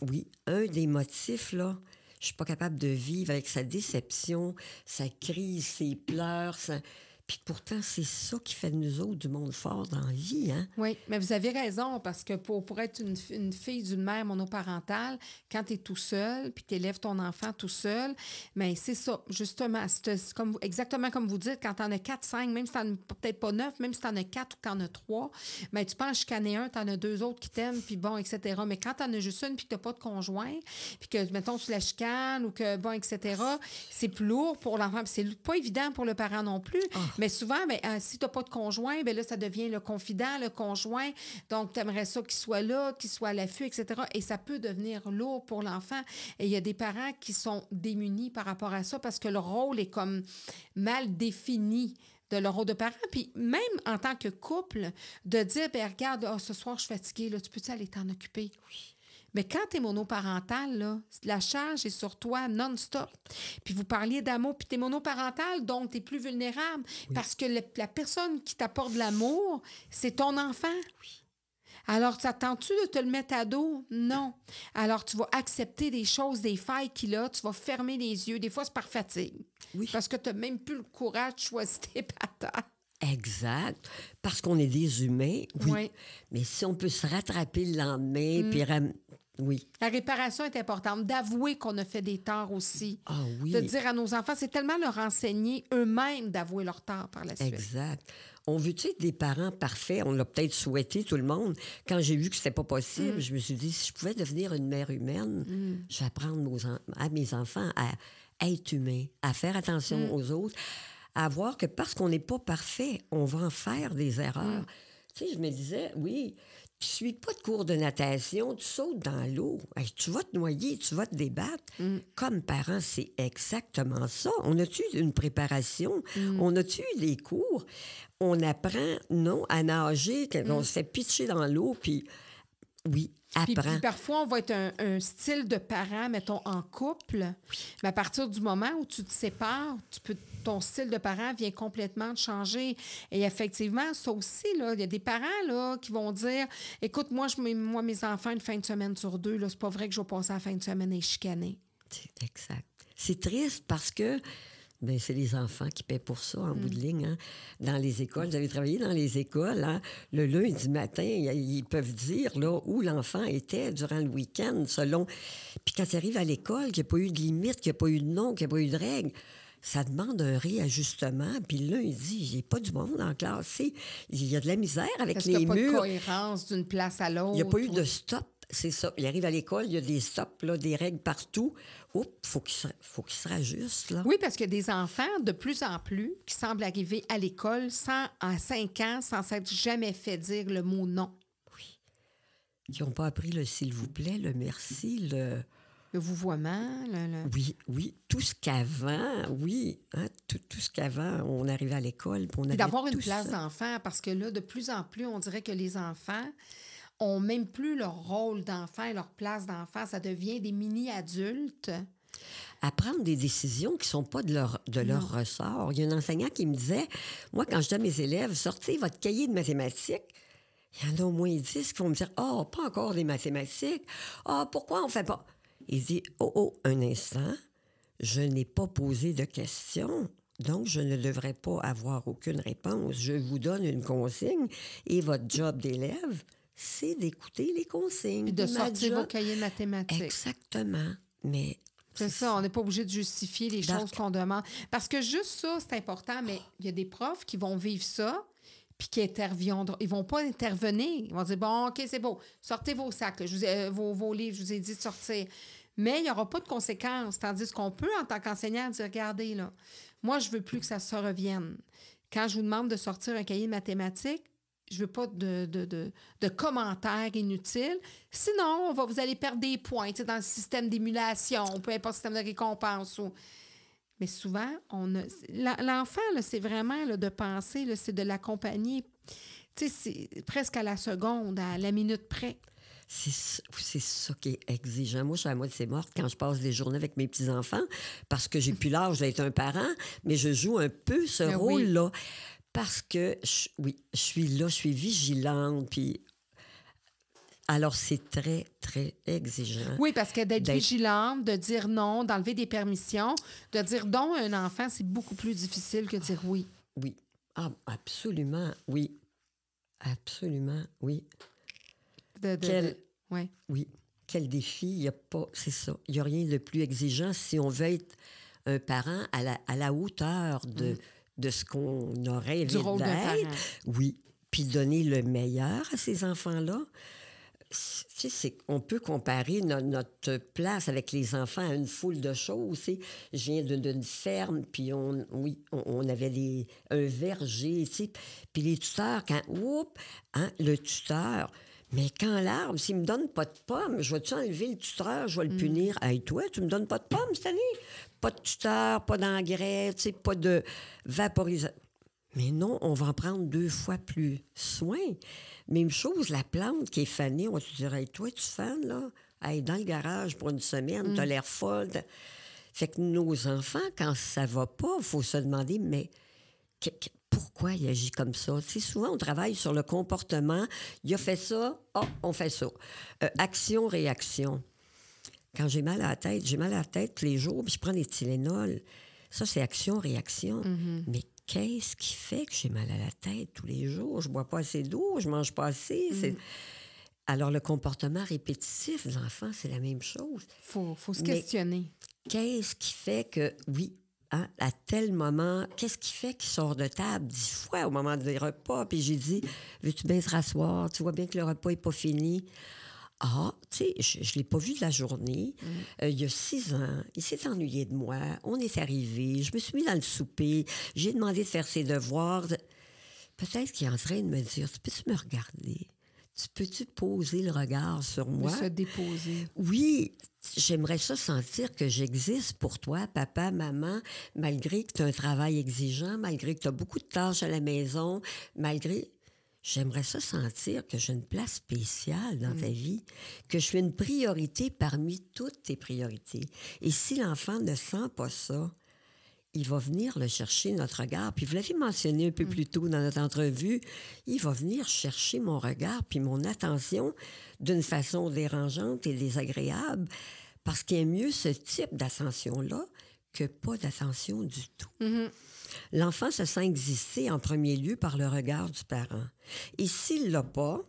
B: oui, un des motifs, là, je suis pas capable de vivre avec sa déception, sa crise, ses pleurs. sa- Puis pourtant, c'est ça qui fait de nous autres du monde fort dans la vie, hein?
A: Oui, mais vous avez raison, parce que pour, pour être une, une fille d'une mère monoparentale, quand tu es tout seul, puis tu élèves ton enfant tout seul, mais c'est ça, justement. c'est- comme, exactement comme vous dites, quand tu en as 4, 5, même si tu as peut-être pas 9, même si tu en as 4 ou tu en as 3, mais tu peux en chicaner un, tu en as deux autres qui t'aiment, puis bon, etc. Mais quand tu en as juste une, puis que tu n'as pas de conjoint, puis que, mettons, tu la chicanes ou que, bon, etc., c'est plus lourd pour l'enfant, puis c'est pas évident pour le parent non plus. Mais souvent, ben, euh, si tu n'as pas de conjoint, ben là, ça devient le confident, le conjoint. Donc, tu aimerais ça qu'il soit là, qu'il soit à l'affût, etc. Et ça peut devenir lourd pour l'enfant. Et il y a des parents qui sont démunis par rapport à ça parce que le rôle est comme mal défini de leur rôle de parent. Puis même en tant que couple, de dire, ben regarde, ah, ce soir, je suis fatiguée, là, tu peux-tu aller t'en occuper? Oui. Mais quand tu es monoparental, là, la charge est sur toi non-stop. Puis vous parliez d'amour, puis tu es monoparental, donc tu es plus vulnérable. Parce que le- la personne qui t'apporte de l'amour, c'est ton enfant. Alors, t'attends-tu de te le mettre à dos? Non. Alors, tu vas accepter des choses, des failles qu'il a, tu vas fermer les yeux. Des fois, c'est par fatigue.
B: Oui.
A: Parce que tu n'as même plus le courage de choisir tes batailles.
B: Exact. Parce qu'on est des humains, oui.
A: Oui.
B: Mais si on peut se rattraper le lendemain, puis ram- Oui.
A: La réparation est importante, d'avouer qu'on a fait des torts aussi.
B: Ah oui.
A: De dire à nos enfants, c'est tellement leur enseigner eux-mêmes d'avouer leurs torts par la suite.
B: Exact. On veut-tu être des parents parfaits? On l'a peut-être souhaité, tout le monde. Quand j'ai vu que c'était pas
A: Mm.
B: possible, je me suis dit, si je pouvais devenir une mère humaine, je vais apprendre aux à mes enfants à être humains, à faire attention
A: Mm.
B: aux autres, à voir que parce qu'on n'est pas parfait, on va en faire des erreurs.
A: Mm.
B: Tu sais, je me disais, oui, tu suis pas de cours de natation, tu sautes dans l'eau. Hey, tu vas te noyer, tu vas te débattre.
A: Mm.
B: Comme parents, c'est exactement ça. On a-tu une préparation?
A: Mm.
B: On a-tu des cours? On apprend, non, à nager, quand on se fait pitcher dans l'eau, puis oui,
A: Puis,
B: apprends.
A: puis parfois, on va être un, un style de parent, mettons, en couple. Mais à partir du moment où tu te sépares, tu peux, ton style de parent vient complètement de changer. Et effectivement, ça aussi, là, il y a des parents là, qui vont dire Écoute, moi, je, mets- moi, mes enfants, une fin de semaine sur deux, là, c'est pas vrai que je vais passer la fin de semaine et chicaner.
B: C'est exact. C'est triste parce que ben, c'est les enfants qui paient pour ça, en bout de ligne. hein. Dans les écoles, vous avez travaillé dans les écoles. hein. Le lundi matin, ils ils peuvent dire là, où l'enfant était durant le week-end, selon. Puis quand il arrive à l'école, qu'il n'y a pas eu de limite, qu'il n'y a pas eu de nom, qu'il n'y a pas eu de règle, ça demande un réajustement. Puis lundi, il n'y a pas du monde en classe. Il y a de la misère avec
A: Parce qu'il n'y
B: les
A: a pas de
B: murs.
A: cohérence d'une place à l'autre.
B: Il n'y a pas eu de stop, c'est ça. Il arrive à l'école, il y a des stops, là, des règles partout. Oups, faut qu'il se, faut qu'il se rajuste, là.
A: Oui, parce qu'il y a des enfants de plus en plus qui semblent arriver à l'école sans, à 5 ans sans s'être jamais fait dire le mot non.
B: Qui n'ont pas appris le s'il vous plaît, le merci, le
A: Le vouvoiement, le- le-
B: oui, oui, tout ce qu'avant, oui, hein, tout, tout ce qu'avant, on arrivait à l'école, on avait
A: d'avoir une place
B: ça.
A: d'enfant, parce que là, de plus en plus, on dirait que les enfants ont même plus leur rôle d'enfant et leur place d'enfant. Ça devient des mini-adultes.
B: à prendre des décisions qui sont pas de leur, de leur ressort. Il y a un enseignant qui me disait, moi, quand je dis à mes élèves, sortez votre cahier de mathématiques, il y en a au moins 10 qui vont me dire, oh, pas encore des mathématiques. Ah, pourquoi on fait pas? Il dit, oh, oh, un instant, je n'ai pas posé de questions. Donc, je ne devrais pas avoir aucune réponse. Je vous donne une consigne et votre job d'élève, c'est d'écouter les consignes.
A: Puis de sortir
B: job-
A: vos cahiers de mathématiques.
B: Exactement. Mais
A: C'est ça, on n'est pas obligé de justifier les choses qu'on demande. Parce que juste ça, c'est important, mais il y a des profs qui vont vivre ça, puis qui interviendront. Ils vont pas intervenir. Ils vont dire Bon, OK, c'est beau, sortez vos sacs, là. Je vous ai- euh, vos, vos livres, je vous ai dit de sortir. Mais il n'y aura pas de conséquences. Tandis qu'on peut, en tant qu'enseignant, dire Regardez, là, moi, je veux plus que ça se revienne. Quand je vous demande de sortir un cahier de mathématiques, je veux pas de, de, de, de commentaires inutiles. Sinon, on va, vous allez perdre des points dans le système d'émulation, peu importe le système de récompense. Ou... Mais souvent, on a... l'en- l'enfant, c'est vraiment là, de penser, c'est de l'accompagner. C'est presque à la seconde, à la minute près.
B: C'est ça- qui est exigeant. Moi, je suis à moitié morte quand je passe des journées avec mes petits-enfants parce que j'ai plus l'âge d'être un parent, mais je joue un peu ce
A: Ben oui.
B: Parce que, je- oui, je suis là, je suis vigilante, puis... Alors, c'est très, très exigeant.
A: Oui, parce que d'être vigilante, de dire non, d'enlever des permissions, de dire non à un enfant, c'est beaucoup plus difficile que de dire oui.
B: Oui. Ah, absolument, oui. Absolument, oui.
A: De, de-
B: Quel-
A: de- ouais.
B: Oui. Quel défi, il n'y a pas, c'est ça. Il n'y a rien de plus exigeant si on veut être un parent à la, à la hauteur de, de ce qu'on aurait
A: Mm. Du rôle
B: d'être. Oui. Puis donner le meilleur à ces enfants-là. Tu sais, on peut comparer no- notre place avec les enfants à une foule de choses. tu sais. Je viens d'une- ferme, puis on, oui, on, on avait un verger, tu sais. Puis les tuteurs, quand, oups, hein, le tuteur, mais quand l'arbre, s'il me donne pas de pommes, je vais-tu enlever le tuteur, je vais le punir? Hey, toi, tu me donnes pas de pommes cette année? Pas de tuteur, pas d'engrais, pas de vaporisation. Mais non, on va en prendre deux fois plus soin. Même chose, la plante qui est fanée, on va se dire, hey, toi, tu fanes, là? Hey, dans le garage pour une semaine, t'as l'air folle. Fait que nos enfants, quand ça va pas, il faut se demander, mais pourquoi il agit comme ça? Tu sais, souvent, on travaille sur le comportement. Il a fait ça, oh, on fait ça. Euh, Action-réaction. Quand j'ai mal à la tête, j'ai mal à la tête tous les jours, puis je prends des Tylenol. Ça, c'est action-réaction. Mais qu'est-ce qui fait que j'ai mal à la tête tous les jours? Je bois pas assez d'eau, je mange pas assez. c'est- Alors, le comportement répétitif de l'enfant, c'est la même chose.
A: faut, faut se
B: Mais-
A: questionner.
B: Qu'est-ce qui fait que, oui, hein, à tel moment, qu'est-ce qui fait qu'il sort de table dix fois au moment des repas? Puis j'ai dit, veux-tu bien te rasseoir? Tu vois bien que le repas n'est pas fini. Ah, tu sais, je ne l'ai pas vu de la journée. Euh, il y a six ans, il s'est ennuyé de moi. On est arrivé, je me suis mis dans le souper, j'ai demandé de faire ses devoirs. peut-être qu'il est en train de me dire, tu peux-tu me regarder? Tu peux-tu poser le regard sur
A: De
B: moi?
A: se déposer.
B: Oui, j'aimerais ça sentir que j'existe pour toi, papa, maman, malgré que tu as un travail exigeant, malgré que tu as beaucoup de tâches à la maison, malgré... J'aimerais ça sentir que j'ai une place spéciale dans ta vie, que je suis une priorité parmi toutes tes priorités. Et si l'enfant ne sent pas ça, il va venir le chercher, notre regard. Puis vous l'avez mentionné un peu plus tôt dans notre entrevue, il va venir chercher mon regard puis mon attention d'une façon dérangeante et désagréable, parce qu'il est mieux ce type d'ascension-là que pas d'ascension du tout. L'enfant se sent exister en premier lieu par le regard du parent. Et s'il l'a pas,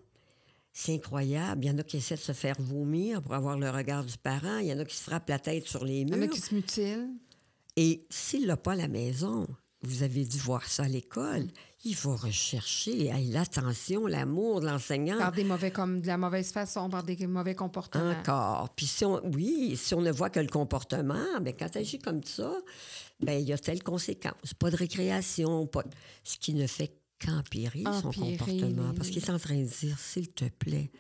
B: c'est incroyable. Il y en a qui essaient de se faire vomir pour avoir le regard du parent. Il y en a qui se frappent la tête sur les
A: Il y en a
B: murs.
A: qui se mutilent.
B: Et s'il l'a pas à la maison, vous avez dû voir ça à l'école, il va rechercher hey, l'attention, l'amour de l'enseignant.
A: Par des mauvais comme de la mauvaise façon, par des mauvais comportements.
B: Encore. Puis si on, oui, si on ne voit que le comportement, ben quand tu agis comme ça, ben il y a telle conséquence. Pas de récréation, pas de- ce qui ne fait qu'empirer son comportement.
A: les-
B: Parce qu'il est en train de dire, s'il te plaît,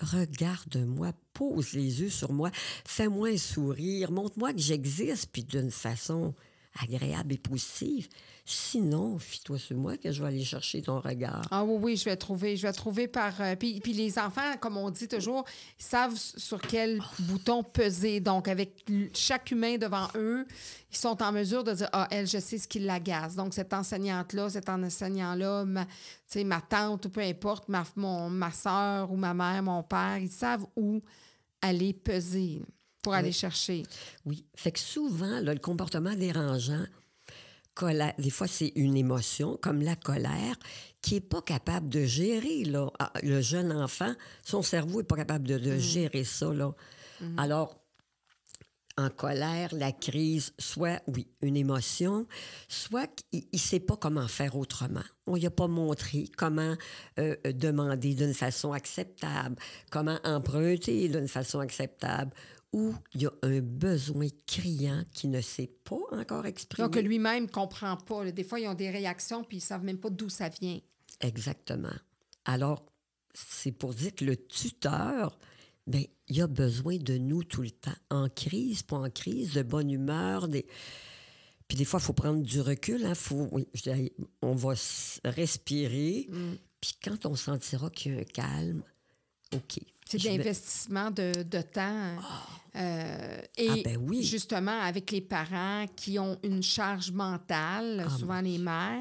B: regarde-moi, pose les yeux sur moi, fais-moi un sourire, montre-moi que j'existe, puis d'une façon agréable et positive. Sinon, fie-toi sur moi que je vais aller chercher ton regard.
A: Ah oui, oui, je vais trouver. Je vais trouver par. euh, puis, puis les enfants, comme on dit toujours, ils savent sur quel bouton peser. Donc, avec chaque humain devant eux, ils sont en mesure de dire Ah, elle, je sais ce qui l'agace. Donc, cette enseignante-là, cet enseignant-là, ma, tu sais, ma tante ou peu importe, ma, mon, ma soeur ou ma mère, mon père, ils savent où aller peser pour aller chercher.
B: Oui. Fait que souvent, là, le comportement dérangeant, colère, des fois, c'est une émotion, comme la colère, qui n'est pas capable de gérer. Là. Ah, Le jeune enfant, son cerveau n'est pas capable de, de gérer ça. Là. Alors, en colère, la crise, soit, oui, une émotion, soit qu'il ne sait pas comment faire autrement. On lui a pas montré comment euh, euh, demander d'une façon acceptable, comment emprunter d'une façon acceptable, ou il y a un besoin criant qui ne sait pas encore exprimer.
A: Donc, lui-même ne comprend pas. Des fois, ils ont des réactions puis ils ne savent même pas d'où ça vient.
B: Exactement. Alors, c'est pour dire que le tuteur, ben, il a besoin de nous tout le temps, en crise, pas en crise, de bonne humeur. Des... Puis des fois, il faut prendre du recul. Hein, faut, oui, on va respirer.
A: Mm.
B: Puis quand on sentira qu'il y a un calme, OK.
A: C'est de, de temps. Euh, et
B: Ah, ben oui.
A: justement, avec les parents qui ont une charge mentale,
B: Ah,
A: souvent les mères,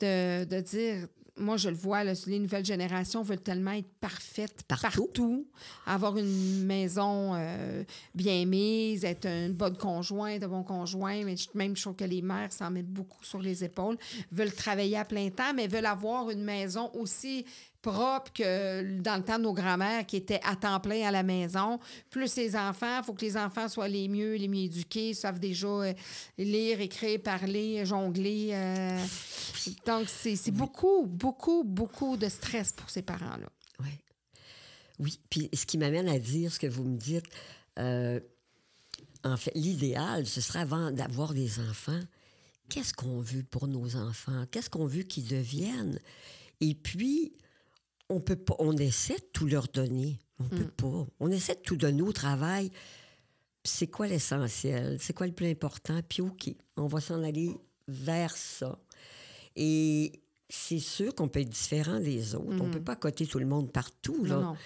A: de, de dire, moi je le vois, là, les nouvelles générations veulent tellement être parfaites
B: Partout.
A: partout, avoir une maison euh, bien mise, être une bonne conjointe, un bon conjoint, mais même je trouve que les mères s'en mettent beaucoup sur les épaules, veulent travailler à plein temps, mais veulent avoir une maison aussi propre que dans le temps de nos grands-mères qui étaient à temps plein à la maison. Plus les enfants, il faut que les enfants soient les mieux, les mieux éduqués, savent déjà euh, lire, écrire, parler, jongler. euh. donc, c'est beaucoup, beaucoup, beaucoup de stress pour ces parents-là.
B: Ouais. Oui, puis ce qui m'amène à dire ce que vous me dites, euh, en fait, l'idéal, ce serait avant d'avoir des enfants, qu'est-ce qu'on veut pour nos enfants? Qu'est-ce qu'on veut qu'ils deviennent? Et puis, on peut pas, on essaie de tout leur donner. On peut pas. On essaie de tout donner au travail. C'est quoi l'essentiel? C'est quoi le plus important? Puis OK, on va s'en aller vers ça. Et c'est sûr qu'on peut être différent des autres. On peut pas coter tout le monde partout. Là.
A: Non, non.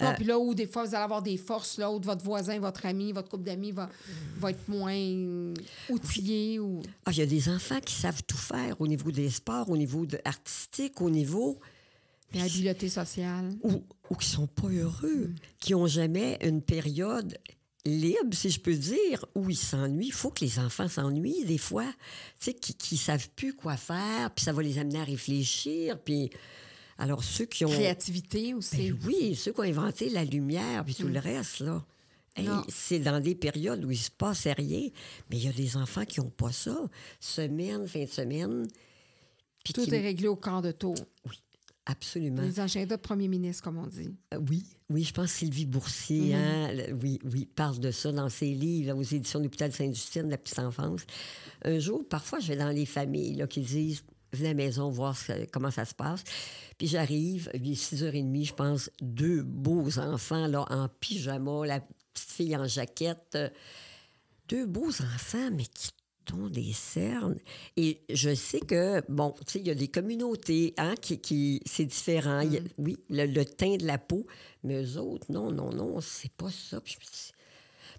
A: Non, puis là où des fois vous allez avoir des forces, là où votre voisin, votre ami, votre couple d'amis va, va être moins outillé ou.
B: Ah, il y a des enfants qui savent tout faire au niveau des sports, au niveau de- artistique, au niveau...
A: La habileté sociale.
B: ou, ou qui sont pas heureux, qui ont jamais une période libre, si je peux dire, où ils s'ennuient. Il faut que les enfants s'ennuient des fois, tu sais, qui ne savent plus quoi faire, puis ça va les amener à réfléchir. Puis alors ceux qui ont...
A: Créativité aussi.
B: Ben oui, ceux qui ont inventé la lumière, puis tout le reste, là. Hey, c'est dans des périodes où il se passe rien, mais il y a des enfants qui n'ont pas ça. Semaine, fin de semaine.
A: Tout
B: qui-
A: est réglé au quart de tour.
B: Absolument.
A: Les agendas de premier ministre, comme on dit.
B: Euh, Oui, oui, je pense que Sylvie Boursier, hein, le- oui, oui, parle de ça dans ses livres, aux éditions de l'hôpital Sainte-Justine, La petite enfance. Un jour, parfois, je vais dans les familles là, qui disent venez à la maison voir comment ça se passe. Puis j'arrive, il est 6h30, je pense, deux beaux enfants là, en pyjama, la petite fille en jaquette. Deux beaux enfants, mais qui ont des cernes. Et je sais que, bon, tu sais, il y a des communautés, hein, qui, qui c'est différent. A-
A: Mm.
B: oui, le, le teint de la peau, mais eux autres, non, non, non, c'est pas ça. Puis je me dis,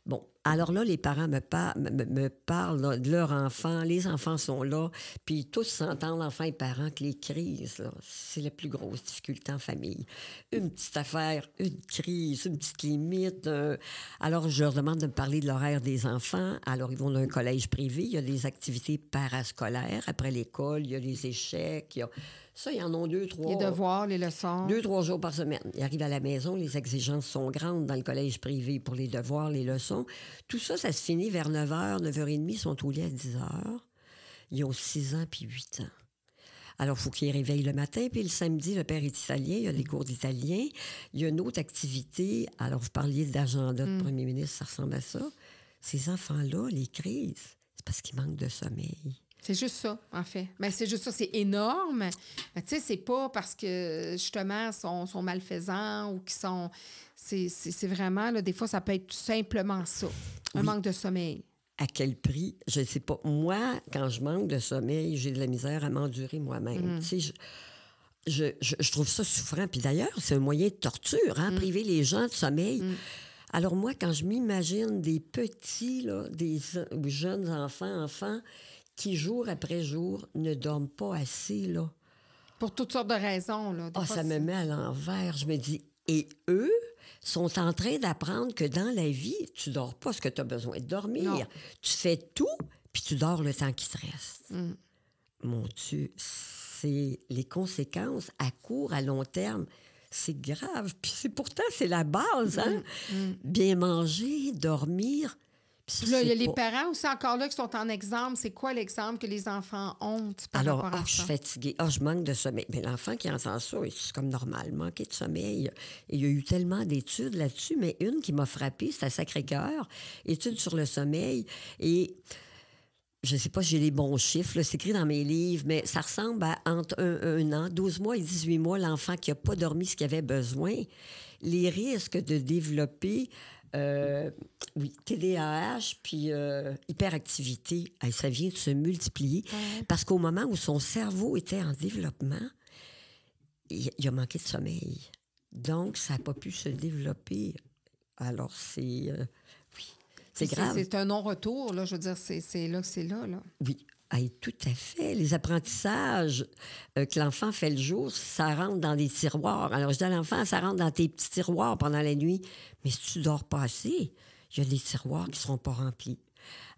B: Bon, alors là, les parents me, par- me- me- me parlent là, de leur enfant. Les enfants sont là. Puis tous s'entendent, enfants et parents, que les crises, c'est la plus grosse difficulté en famille. Une petite affaire, une crise, une petite limite. euh, Alors, je leur demande de me parler de l'horaire des enfants. Alors, ils vont dans un collège privé. Il y a des activités parascolaires. Après l'école, il y a les échecs. il y a- Ça, ils en ont deux, trois.
A: Les devoirs, les leçons.
B: Deux, trois jours par semaine. Ils arrivent à la maison, les exigences sont grandes dans le collège privé pour les devoirs, les leçons. Tout ça, ça se finit vers 9 h, 9 h 30, ils sont au lit à 10 h. Ils ont 6 ans puis 8 ans. Alors, il faut qu'ils réveillent le matin. Puis le samedi, le père est italien, il y a des cours d'italien. Il y a une autre activité. Alors, vous parliez d'agenda de premier ministre, ça ressemble à ça. Ces enfants-là, les crises, c'est parce qu'ils manquent de sommeil.
A: C'est juste ça, en fait. Mais c'est juste ça, c'est énorme. Mais tu sais, c'est pas parce que, justement, sont, sont malfaisants ou qu'ils sont... C'est vraiment, là, des fois, ça peut être tout simplement ça. Un
B: Oui.
A: manque de sommeil.
B: à quel prix, je ne sais pas. Moi, quand je manque de sommeil, j'ai de la misère à m'endurer moi-même. Tu sais, je, je, je- je trouve ça souffrant. Puis d'ailleurs, c'est un moyen de torture, hein, priver les gens de sommeil. Alors moi, quand je m'imagine des petits, là, des ou jeunes enfants, enfants, qui jour après jour ne dorment pas assez, là,
A: Pour toutes sortes de raisons, là.
B: Ah,
A: fois,
B: ça me met à l'envers. Je me dis, et eux? Sont en train d'apprendre que dans la vie, tu dors pas ce que tu as besoin de dormir.
A: Non.
B: Tu fais tout, puis tu dors le temps qui te reste.
A: Mm.
B: Mon Dieu, c'est les conséquences à court, à long terme. C'est grave. Puis c'est pourtant, c'est la base, hein? Bien manger, dormir. Puis
A: là, il y a les
B: pas-
A: parents aussi encore là qui sont en exemple. C'est quoi l'exemple que les enfants ont par
B: Alors,
A: rapport à
B: je suis fatiguée. Ah, je manque de sommeil. Mais l'enfant qui entend ça, c'est comme normal, manquer de sommeil. Il y a eu tellement d'études là-dessus, mais une qui m'a frappée, c'est à Sacré-Cœur, études sur le sommeil. Et je ne sais pas si j'ai les bons chiffres, c'est écrit dans mes livres, mais ça ressemble à entre un, un an, 12 mois et 18 mois, l'enfant qui n'a pas dormi ce qu'il avait besoin, les risques de développer euh, oui, TDAH puis euh, hyperactivité, ça vient de se multiplier. Parce qu'au moment où son cerveau était en développement, il, il a manqué de sommeil. Donc, ça n'a pas pu se développer. Alors, c'est. euh, oui, c'est grave.
A: C'est un non-retour, là. Je veux dire, c'est là c'est là, là.
B: Oui, Hey, tout à fait. Les apprentissages euh, que l'enfant fait le jour, ça rentre dans des tiroirs. Alors, je dis à l'enfant, ça rentre dans tes petits tiroirs pendant la nuit. Mais si tu dors pas assez, il y a des tiroirs qui ne seront pas remplis.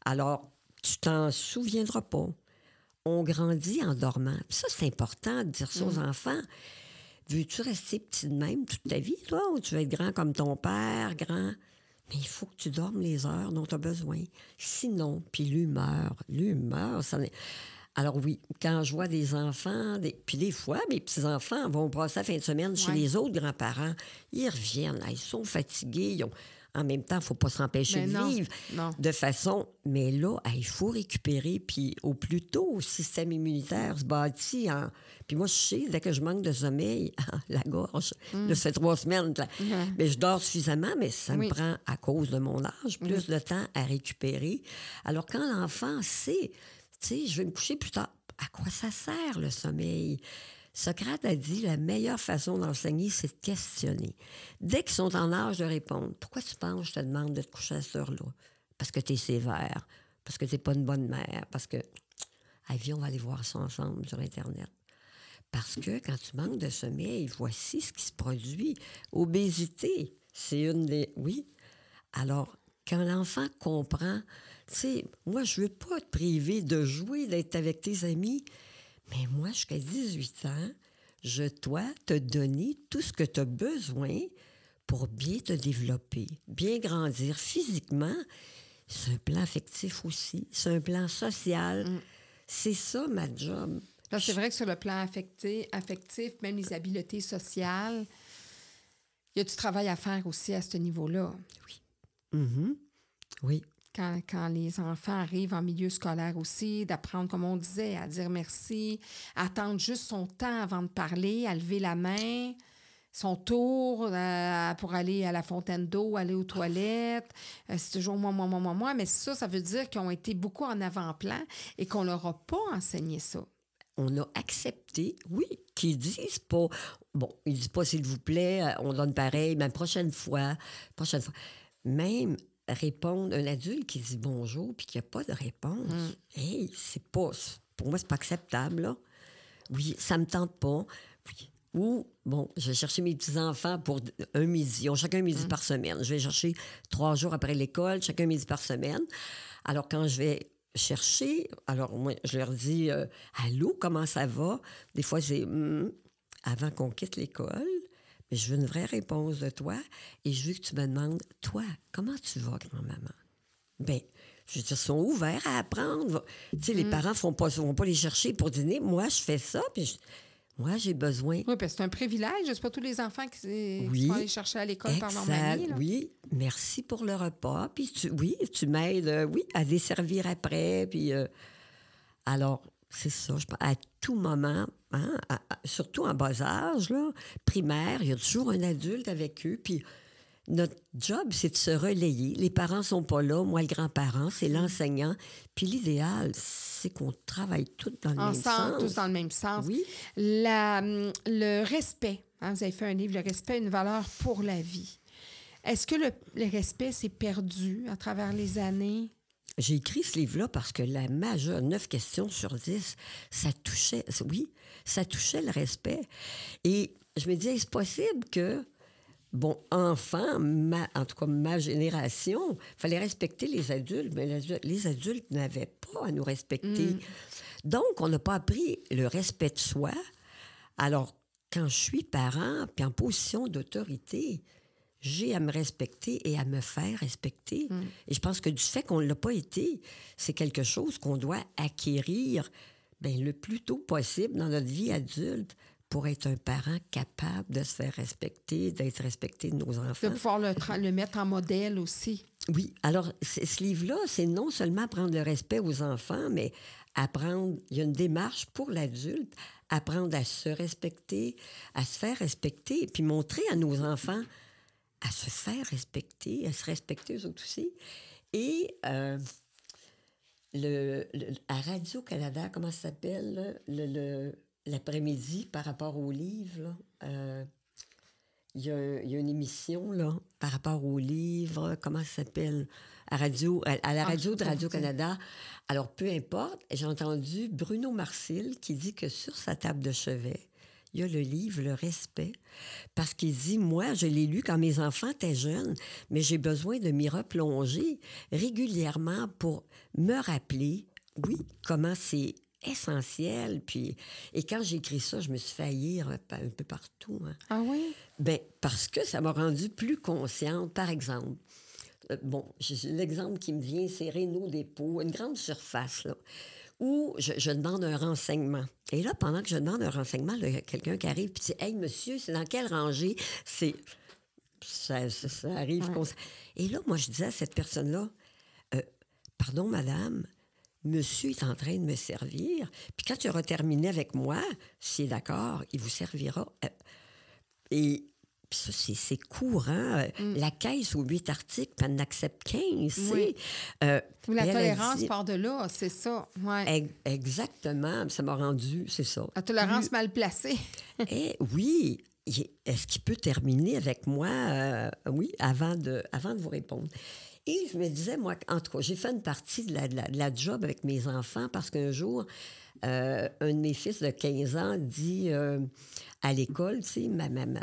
B: Alors, tu t'en souviendras pas. On grandit en dormant. Puis ça, c'est important de dire ça aux enfants. Veux-tu rester petit de même toute ta vie, toi, ou tu veux être grand comme ton père, grand? Mais il faut que tu dormes les heures dont tu as besoin. Sinon, puis l'humeur, l'humeur, ça n'est... Alors oui, quand je vois des enfants, des... puis des fois, mes petits-enfants vont passer la fin de semaine chez
A: Ouais.
B: les autres grands-parents, ils reviennent, là, ils sont fatigués, ils ont- en même temps, il ne faut pas s'empêcher
A: Ben
B: de
A: non,
B: vivre
A: non.
B: de façon... Mais là, hey, il faut récupérer, puis au plus tôt, le système immunitaire se bâtit en... Puis moi, je sais, dès que je manque de sommeil, la gorge, là, ça fait trois semaines, là, mais je dors suffisamment, mais ça
A: Mm. Oui.
B: me prend, à cause de mon âge, plus de temps à récupérer. Alors, quand l'enfant sait, tu sais, je vais me coucher plus tard, à quoi ça sert le sommeil? Socrate a dit la meilleure façon d'enseigner, c'est de questionner. Dès qu'ils sont en âge de répondre, pourquoi tu penses je te demande de te coucher à cette heure-là? Parce que tu es sévère, parce que tu n'es pas une bonne mère, parce que. Viens, on va aller voir ça ensemble sur Internet. Parce que quand tu manques de sommeil, voici ce qui se produit. Obésité, c'est une des... Oui. Alors, quand l'enfant comprend, tu sais, moi, je veux pas te priver de jouer, d'être avec tes amis, mais moi, jusqu'à 18 ans, je dois te donner tout ce que tu as besoin pour bien te développer, bien grandir physiquement. C'est un plan affectif aussi, c'est un plan social. C'est ça, ma job.
A: C'est vrai que sur le plan affectif, même les habiletés sociales, il y a du travail à faire aussi à ce niveau-là.
B: Mhm. Oui.
A: Quand, quand les enfants arrivent en milieu scolaire aussi, d'apprendre, comme on disait, à dire merci, attendre juste son temps avant de parler, à lever la main, son tour euh, pour aller à la fontaine d'eau, aller aux toilettes. Euh, c'est toujours moi, moi, moi, moi, moi. Mais ça, ça veut dire qu'ils ont été beaucoup en avant-plan et qu'on leur a pas enseigné ça.
B: On a accepté, oui, qu'ils disent pas, bon, ils disent pas s'il vous plaît, euh, on donne pareil, mais prochaine fois, prochaine fois. Même répondre, un adulte qui dit bonjour puis qu'il n'y a pas de réponse, hey, c'est pas, pour moi, c'est pas acceptable, là. Oui, ça me tente pas. Oui. Ou, bon, je vais chercher mes petits-enfants pour un midi. Ils ont chacun un midi par semaine. Je vais chercher trois jours après l'école, chacun un midi par semaine. Alors, quand je vais chercher, alors moi, je leur dis euh, Allô, comment ça va? Des fois, c'est Hum, avant qu'on quitte l'école. Mais je veux une vraie réponse de toi et je veux que tu me demandes, toi, comment tu vas, grand-maman? Bien, je veux dire, ils sont ouverts à apprendre. Tu sais, les parents ne vont pas, vont pas les chercher pour dîner. Moi, je fais ça, puis je- moi, j'ai besoin.
A: Oui, parce que c'est un privilège. C'est pas tous les enfants qui,
B: Oui.
A: vont aller chercher à l'école par leur
B: Exact,
A: mamie. là.
B: oui. Merci pour le repas. Puis tu, oui, tu m'aides, euh, oui, à desservir après. Puis euh, alors, c'est ça. Je, à tout moment, hein, à- à- surtout en bas âge, là, primaire, il y a toujours un adulte avec eux. Puis notre job, c'est de se relayer. Les parents sont pas là. Moi, le grand-parent, c'est l'enseignant. Puis l'idéal, c'est qu'on travaille tous dans le même
A: Ensemble,
B: sens.
A: tous dans le même sens.
B: Oui.
A: La, hum, le respect. hein, vous avez fait un livre, Le respect, une valeur pour la vie. Est-ce que le, le respect s'est perdu à travers les années?
B: J'ai écrit ce livre-là parce que la majeure, 9 questions sur 10, ça touchait, oui, ça touchait le respect. Et je me disais, est-ce possible que, bon, enfant, ma- en tout cas ma génération, fallait respecter les adultes, mais les adultes- les adultes n'avaient pas à nous respecter. Donc, on n'a pas appris le respect de soi. Alors, quand je suis parent, puis en position d'autorité, j'ai à me respecter et à me faire respecter. Et je pense que du fait qu'on ne l'a pas été, c'est quelque chose qu'on doit acquérir ben, le plus tôt possible dans notre vie adulte pour être un parent capable de se faire respecter, d'être respecté de nos
A: De
B: enfants.
A: pouvoir le, le mettre en modèle aussi.
B: Oui, alors ce livre-là, c'est non seulement apprendre le respect aux enfants, mais apprendre, il y a une démarche pour l'adulte, apprendre à se respecter, à se faire respecter, et puis montrer à nos enfants à se faire respecter, à se respecter eux autres aussi. Et euh, le, le- à Radio-Canada, comment ça s'appelle, l'après-midi par rapport au livre, euh, il y, a, un- il y a une émission là, par rapport au livre, comment ça s'appelle, à, radio, à, à la
A: Ah,
B: radio de Radio-Canada. Alors, peu importe, j'ai entendu Bruno Marcil qui dit que sur sa table de chevet, il y a le livre Le respect. Parce qu'il dit, moi, je l'ai lu quand mes enfants étaient jeunes, mais j'ai besoin de m'y replonger régulièrement pour me rappeler, oui, comment c'est essentiel. Puis, et quand j'ai écrit ça, je me suis haïr un peu- un peu partout. hein.
A: Ah oui?
B: Ben, parce que ça m'a rendue plus consciente. Par exemple, euh, bon, l'exemple qui me vient, c'est Renault Dépôt, une grande surface, là, où je, je demande un renseignement. Et là, pendant que je demande un renseignement, là, il y a quelqu'un qui arrive et dit Hey, monsieur, c'est dans quelle rangée C'est. Ça, ça- ça arrive.
A: Ouais.
B: Et là, moi, je disais à cette personne-là Euh, Pardon, madame, monsieur est en train de me servir. Puis quand tu auras terminé avec moi, s'il est d'accord, il vous servira. Euh, et puis ça, c'est, courant. Euh, La caisse aux huit articles, puis elle en accepte 15. tu sais.
A: Oui.
B: Euh,
A: Ou la tolérance
B: dit-
A: part de là, c'est ça. Ouais.
B: Ex- Exactement. Ça m'a rendu, c'est ça.
A: La tolérance mal placée.
B: Eh oui, est-ce qu'il peut terminer avec moi, euh, oui, avant de, avant de vous répondre? Et je me disais, moi, en tout cas, j'ai fait une partie de la, de la- de la job avec mes enfants parce qu'un jour, euh, un de mes fils de 15 ans dit euh, à l'école, tu sais, ma, ma, ma,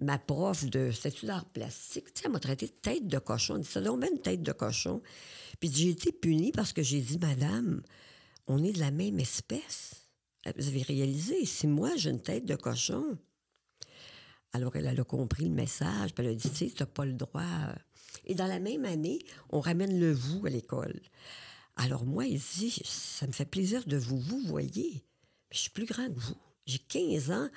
B: ma prof de statut d'art plastique, tu sais, elle m'a traité de tête de cochon. Elle dit, ça donne une tête de cochon. Puis j'ai été punie parce que j'ai dit, madame, on est de la même espèce. Vous avez réalisé, si moi j'ai une tête de cochon, alors elle, a compris le message, puis elle a dit, tu sais, pas le droit. Et dans la même année, on ramène le vous à l'école. Alors moi, il dit, ça me fait plaisir de vous vous voyez. Je suis plus grand que vous. J'ai 15 ans,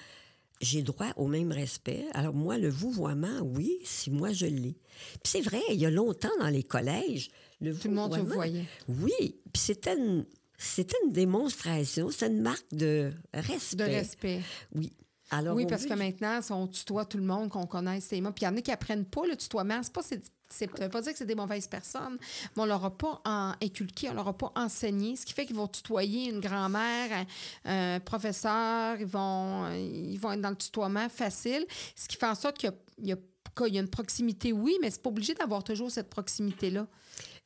B: j'ai droit au même respect. Alors moi, le vouvoiement, oui, si moi je l'ai. Puis c'est vrai, il y a longtemps dans les collèges, le
A: Tout le monde
B: vouvoiement.
A: voyait.
B: Oui, puis c'était une, c'était une démonstration, c'était une marque de respect.
A: De respect.
B: Oui. Alors,
A: oui, parce que maintenant, on tutoie tout le monde, qu'on connaisse ses mots. Puis il y en a qui apprennent pas le tutoiement. C'est pas, c'est, pas dire que c'est des mauvaises personnes, mais on leur a pas en- inculqué, on leur a pas enseigné. Ce qui fait qu'ils vont tutoyer une grand-mère, un, un professeur, ils vont, ils vont être dans le tutoiement facile. Ce qui fait en sorte qu'il y y a- qu'il y a une proximité, oui, mais c'est pas obligé d'avoir toujours cette proximité-là.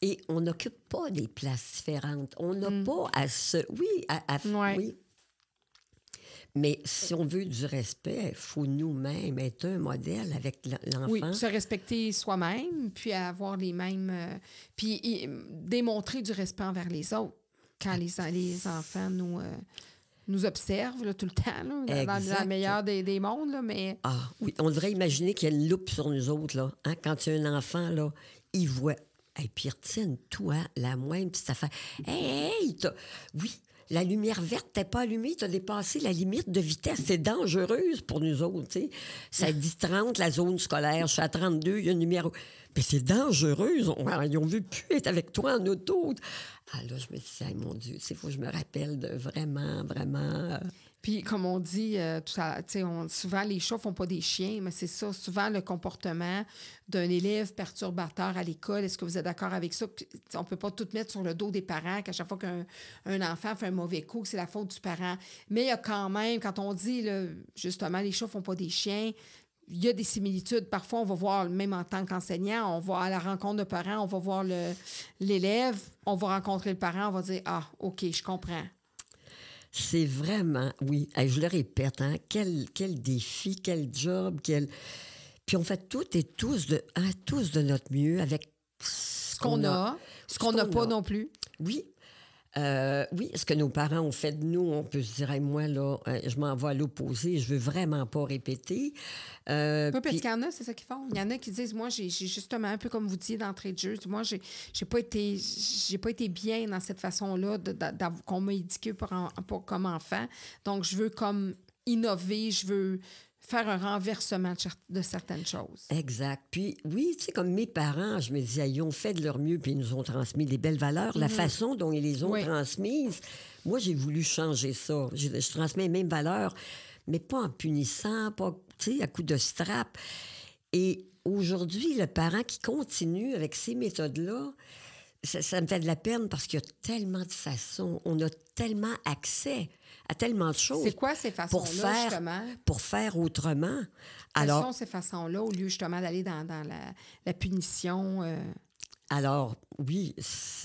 B: Et on n'occupe pas des places différentes. On n'a pas à se. Oui, à, à-
A: Mm. Ouais.
B: oui. Mais si on veut du respect, il faut nous-mêmes être un modèle avec l'enfant.
A: Oui, se respecter soi-même, puis avoir les mêmes. euh, puis y- démontrer du respect envers les autres. Quand les, les enfants nous, euh, nous observent là, tout le temps, là, dans- dans, dans
B: Exact.
A: le meilleur des, des mondes, là, mais.
B: Ah oui, on devrait imaginer qu'il y a une loupe sur nous autres, là. Hein? Quand il y a un enfant, là, il voit. Et puis, il retient, toi, la moindre petite affaire. Hey, hey, oui, la lumière verte t'es pas allumée, tu as dépassé la limite de vitesse. C'est dangereuse pour nous autres. Ça dit 30, la zone scolaire. Je suis à 32, il y a une lumière. Mais c'est dangereuse. On- Ils ont vu plus être avec toi en auto. Ah là, je me dis, mon Dieu, il faut que je me rappelle de vraiment, vraiment... euh,
A: Puis, comme on dit, euh, souvent, les chats font pas des chiens, mais c'est ça, souvent, le comportement d'un élève perturbateur à l'école. Est-ce que vous êtes d'accord avec ça? On peut pas tout mettre sur le dos des parents, qu'à chaque fois qu'un un enfant fait un mauvais coup, c'est la faute du parent. Mais il y a quand même, quand on dit, justement, les chats font pas des chiens, il y a des similitudes. Parfois, on va voir, même en tant qu'enseignant, on va à la rencontre de parents, on va voir l'élève, on va rencontrer le parent, on va dire, ah, OK, je comprends.
B: C'est vraiment, oui, je le répète, hein, quel, quel défi, quel job, quel... Puis on fait toutes et tous de, hein, tous de notre mieux avec ce
A: qu'on a, ce qu'on n'a pas non plus.
B: Oui. Euh, oui, ce que nos parents ont fait de nous, on peut se dire, Hey, moi, là, euh, je m'en vais à l'opposé, je veux vraiment pas répéter. Euh,
A: Oui, parce qu'il y en a, c'est ça qu'ils font. Il y en a qui disent, moi, j'ai justement, un peu comme vous disiez d'entrée de jeu, moi, j'ai pas été j'ai pas été bien dans cette façon-là qu'on m'a éduqué pour, en- pour- comme enfant. Donc, je veux comme innover, je veux faire un renversement de, cer- de certaines choses.
B: Exact. Puis oui, tu sais, comme mes parents, je me disais, ils ont fait de leur mieux, puis ils nous ont transmis des belles valeurs. La façon dont ils les ont
A: Oui.
B: transmises, moi, j'ai voulu changer ça. Je, je transmets les mêmes valeurs, mais pas en punissant, pas, tu sais, à coup de strap. Et aujourd'hui, le parent qui continue avec ces méthodes-là, ça, ça me fait de la peine parce qu'il y a tellement de façons, on a tellement accès à tellement de choses
A: C'est quoi ces
B: pour
A: façons-là,
B: faire,
A: justement?
B: pour faire autrement?
A: Quelles
B: Alors,
A: sont ces façons-là, au lieu justement d'aller dans, dans la, la punition? euh,
B: Alors, oui,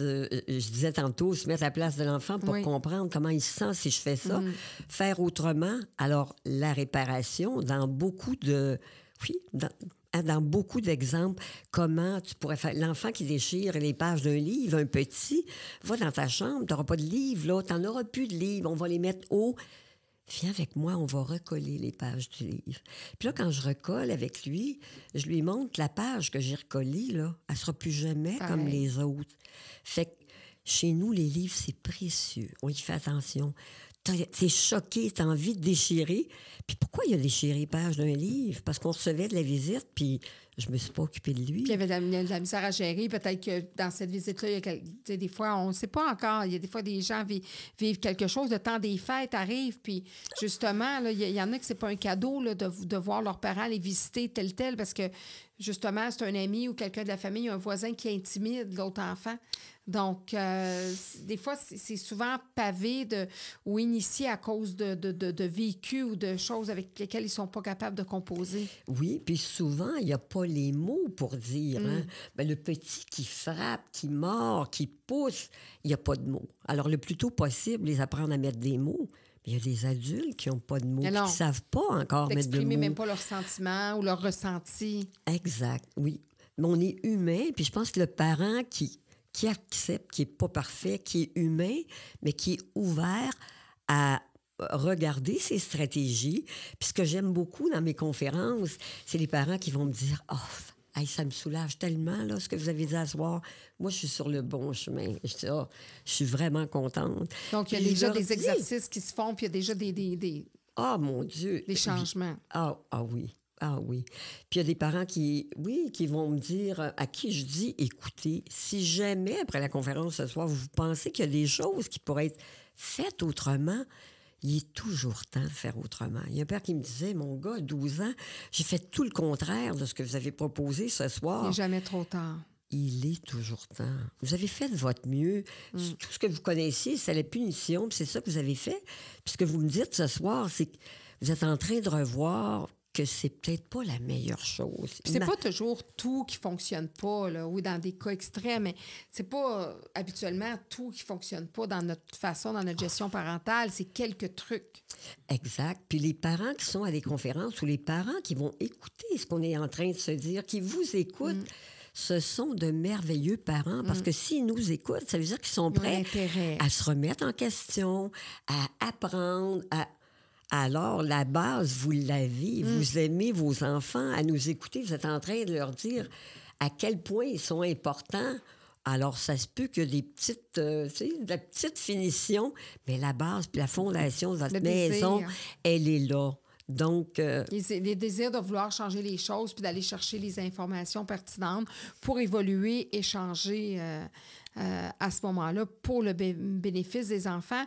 B: euh, je disais tantôt, se mettre à la place de l'enfant pour
A: Oui.
B: comprendre comment il se sent si je fais ça.
A: Mhm.
B: Faire autrement. Alors, la réparation, dans beaucoup de... Oui, dans, dans beaucoup d'exemples, comment tu pourrais faire... L'enfant qui déchire les pages d'un livre, un petit, va dans ta chambre, tu n'auras pas de livre, là, tu n'en auras plus de livres, on va les mettre haut. Viens avec moi, on va recoller les pages du livre. Puis là, quand je recolle avec lui, je lui montre la page que j'ai recollée, là. Elle sera plus jamais comme les autres. Fait que chez nous, les livres, c'est précieux. On y fait attention. T'es choqué, t'as envie de déchirer. Puis pourquoi il a déchiré? Les pages d'un livre? Parce qu'on recevait de la visite, puis je me suis pas occupée de lui.
A: Puis il y avait de la, misère à gérer. Peut-être que dans cette visite-là, il y a des fois, on ne sait pas encore. Il y a des fois, des gens vi- vivent quelque chose. Le temps des fêtes arrive. Puis justement, là, il y, il y en a que c'est pas un cadeau là, de, de voir leurs parents les visiter tel tel parce que justement, c'est un ami ou quelqu'un de la famille, un voisin qui intimide l'autre enfant. Donc, euh, des fois, c'est souvent pavé de, ou initié à cause de, de, de, de vécus ou de choses avec lesquelles ils sont pas capables de composer.
B: Oui, puis souvent, il n'y a pas les mots pour dire. hein.
A: Mm.
B: Ben, le petit qui frappe, qui mord, qui pousse, il n'y a pas de mots. Alors, le plus tôt possible, les apprendre à mettre des mots. Mais il y a des adultes qui n'ont pas de mots,
A: Mais
B: qui ne savent pas encore mettre de mots.
A: même pas leurs sentiments ou leurs ressentis.
B: Exact, oui. Mais on est humain, puis je pense que le parent qui, qui accepte, qui n'est pas parfait, qui est humain, mais qui est ouvert à regarder ses stratégies. Puis ce que j'aime beaucoup dans mes conférences, c'est les parents qui vont me dire Oh, hey, ça me soulage tellement, là, ce que vous avez dit à soir. Moi, je suis sur le bon chemin. Je, dis, Ah, je suis vraiment contente.
A: Donc, il y a
B: Puis
A: déjà des
B: dis,
A: exercices qui se font, puis il y a déjà des, des, des,
B: Ah, mon Dieu.
A: des changements.
B: Ah, ah oui. Ah oui. Puis il y a des parents qui, oui, qui vont me dire, euh, à qui je dis, écoutez, si jamais après la conférence ce soir, vous pensez qu'il y a des choses qui pourraient être faites autrement, il est toujours temps de faire autrement. Il y a un père qui me disait, mon gars, 12 ans, j'ai fait tout le contraire de ce que vous avez proposé ce soir.
A: Il n'est jamais trop tard.
B: Il est toujours temps. Vous avez fait de votre mieux.
A: Mm.
B: Tout ce que vous connaissiez, c'est la punition, puis c'est ça que vous avez fait. Puis ce que vous me dites ce soir, c'est que vous êtes en train de revoir que c'est peut-être pas la meilleure chose.
A: C'est pas toujours tout qui fonctionne pas, là, oui, dans des cas extrêmes, mais c'est pas euh, habituellement tout qui fonctionne pas dans notre façon, dans notre gestion parentale. C'est quelques trucs.
B: Exact. Puis les parents qui sont à des conférences ou les parents qui vont écouter ce qu'on est en train de se dire, qui vous écoutent,
A: Mm.
B: ce sont de merveilleux parents parce que s'ils nous écoutent, ça veut dire qu'ils sont prêts à se remettre en question, à apprendre, à... Alors, la base, vous l'avez.
A: Mm.
B: Vous aimez vos enfants à nous écouter. Vous êtes en train de leur dire à quel point ils sont importants. Alors, ça se peut a des petites, euh, tu sais, de la petite finition, mais la base puis la fondation de votre
A: Le
B: maison,
A: désir.
B: elle est là. Donc, euh,
A: Les, les désirs de vouloir changer les choses puis d'aller chercher les informations pertinentes pour évoluer et changer euh, euh, à ce moment-là pour le bé- bénéfice des enfants.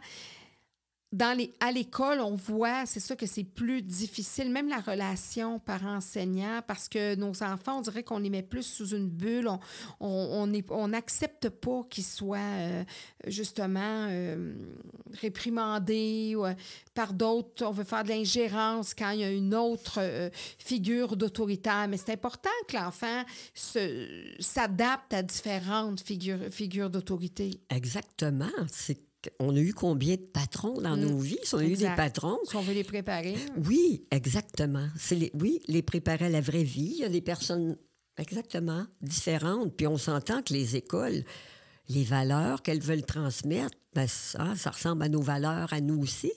A: Dans les, à l'école, on voit, c'est ça que c'est plus difficile, même la relation parent-enseignant, parce que nos enfants, on dirait qu'on les met plus sous une bulle. On on on on n'accepte pas qu'ils soient euh, justement euh, réprimandés euh, par d'autres. On veut faire de l'ingérence quand il y a une autre figure d'autoritaire. Mais c'est important que l'enfant s'adapte à différentes figures, figures d'autorité.
B: exactement. C'est on a eu combien de patrons dans nos vies? Si on a eu des patrons,
A: Si on veut les préparer.
B: Oui, exactement. C'est les, oui, les préparer à la vraie vie. Il y a des personnes exactement différentes. Puis on s'entend que les écoles, les valeurs qu'elles veulent transmettre, ben ça, ça ressemble à nos valeurs, à nous aussi.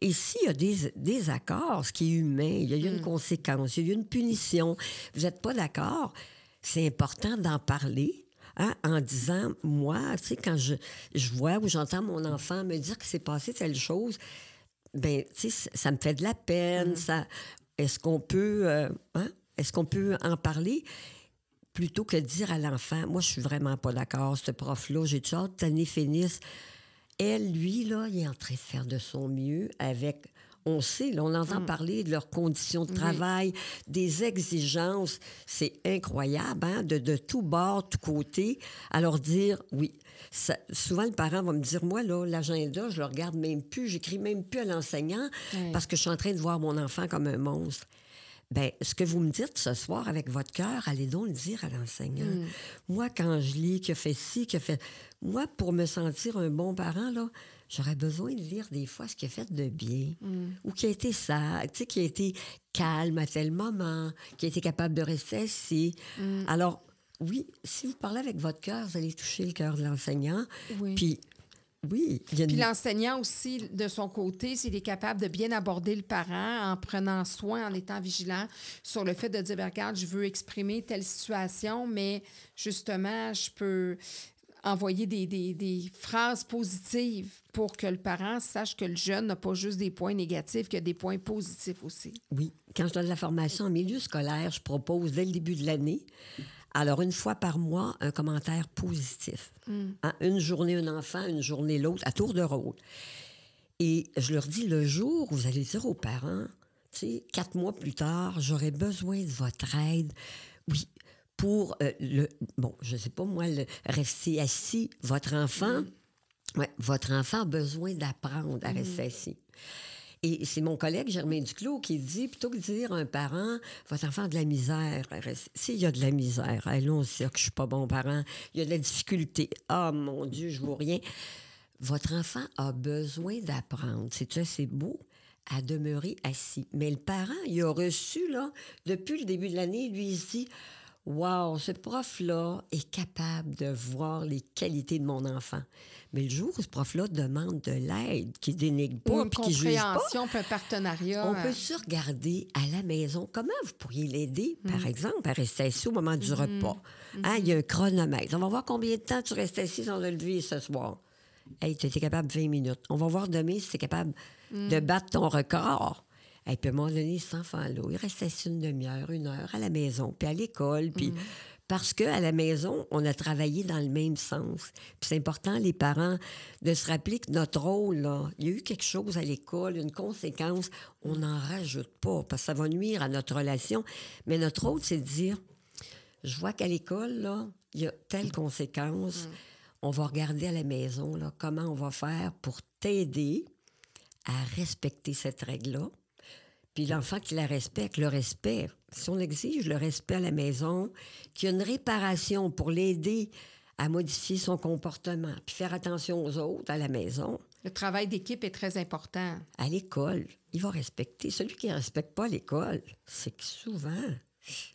B: Et s'il y a des, des accords, ce qui est humain, il y a eu une conséquence, il y a eu une punition, vous n'êtes pas d'accord, c'est important d'en parler. Hein, en disant, moi, tu sais, quand je, je vois ou j'entends mon enfant me dire que c'est passé telle chose, ben, tu sais, ça- me fait de la peine. Ça, est-ce qu'on peut, euh, hein? Est-ce qu'on peut en parler plutôt que de dire à l'enfant, moi, je suis vraiment pas d'accord, ce prof-là, j'ai hâte que cette année finisse. Elle, lui, là, il est en train de faire de son mieux avec. On sait, là, on entend parler de leurs conditions de travail, des exigences. C'est incroyable, hein, de, de tout bord, tout côté. Alors dire, oui. Ça- souvent, le parent va me dire, moi, là, l'agenda, je le regarde même plus, j'écris même plus à l'enseignant parce que je suis en train de voir mon enfant comme un monstre. Ben, ce que vous me dites ce soir avec votre cœur, allez donc le dire à l'enseignant.
A: Mm.
B: Moi, quand je lis a fait ci, a fait. Moi, pour me sentir un bon parent, là, j'aurais besoin de lire des fois ce qu'il a fait de bien,
A: Mm.
B: ou qui a été sage, tu sais, qui a été calme à tel moment, qui a été capable de rester assis.
A: Mm.
B: Alors, oui, si vous parlez avec votre cœur, vous allez toucher le cœur de l'enseignant.
A: Oui.
B: Puis, oui, il y a
A: Puis l'enseignant aussi, de son côté, s'il est capable de bien aborder le parent en prenant soin, en étant vigilant sur le fait de dire, Ben, regarde, je veux exprimer telle situation, mais justement, je peux envoyer des, des- des phrases positives pour que le parent sache que le jeune n'a pas juste des points négatifs, qu'il y a des points positifs aussi.
B: Oui. Quand je donne la formation en milieu scolaire, je propose dès le début de l'année, alors une fois par mois, un commentaire positif. Hein, Une journée un enfant, une journée l'autre, à tour de rôle. Et je leur dis, le jour où vous allez dire aux parents, tu sais, quatre mois plus tard, j'aurais besoin de votre aide. Oui, pour euh, le. Bon, je sais pas moi, le rester assis. Votre enfant, ouais, votre enfant a besoin d'apprendre à rester assis. Et c'est mon collègue Germain Duclos qui dit, plutôt que de dire à un parent, votre enfant a de la misère, s'il y a de la misère, on sait que je suis pas bon parent, il y a de la difficulté, ah mon Dieu, je vois rien. Votre enfant a besoin d'apprendre. C'est assez beau à demeurer assis? Mais le parent, il a reçu, là, depuis le début de l'année, lui, il se dit Wow, ce prof-là est capable de voir les qualités de mon enfant. Mais le jour où ce prof-là demande de l'aide, qui dénigre pas, puis qui juge pas,
A: un partenariat.
B: on
A: euh,
B: peut se regarder à la maison. Comment vous pourriez l'aider, par exemple, à rester assis au moment du repas? Hein, Il y a un chronomètre. On va voir combien de temps tu restes assis sans te lever ce soir. Hey, tu étais capable de 20 minutes. On va voir demain si tu es capable de battre ton record. Et puis à un moment donné, cet enfant-là, il restait une demi-heure, une heure à la maison, puis à l'école, puis... Parce qu'à la maison, on a travaillé dans le même sens. Puis c'est important, les parents, de se rappeler que notre rôle, là, il y a eu quelque chose à l'école, une conséquence, on n'en rajoute pas, parce que ça va nuire à notre relation. Mais notre rôle, c'est de dire, je vois qu'à l'école, là, il y a telle conséquence. On va regarder à la maison, là, comment on va faire pour t'aider à respecter cette règle-là. Puis l'enfant qui la respecte, le respect, si on exige le respect à la maison, qu'il y a une réparation pour l'aider à modifier son comportement, puis faire attention aux autres à la maison.
A: Le travail d'équipe est très important.
B: À l'école, il va respecter. Celui qui ne respecte pas l'école, c'est que souvent,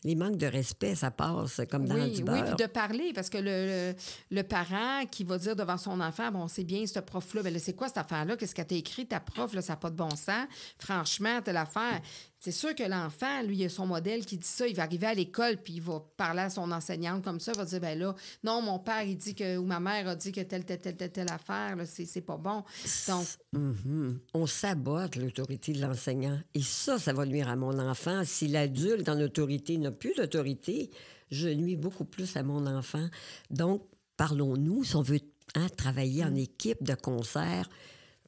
B: les manques de respect, ça passe comme dans
A: oui,
B: du
A: Oui, puis de parler, parce que le, le, le parent qui va dire devant son enfant, bon, c'est bien, ce prof-là, mais c'est quoi cette affaire-là? Qu'est-ce qu'elle t'a écrit, ta prof, là, ça n'a pas de bon sens? Franchement, telle affaire. C'est sûr que l'enfant, lui, il a son modèle qui dit ça. Il va arriver à l'école, puis il va parler à son enseignante comme ça. Il va dire, ben là, non, mon père, il dit que, ou ma mère a dit que telle, telle, telle, telle, telle affaire, c'est, c'est pas bon. Donc,
B: Mhm. On sabote l'autorité de l'enseignant. Et ça, ça va nuire à mon enfant. Si l'adulte en autorité n'a plus d'autorité, je nuis beaucoup plus à mon enfant. Donc, parlons-nous, si on veut hein, travailler en équipe de concert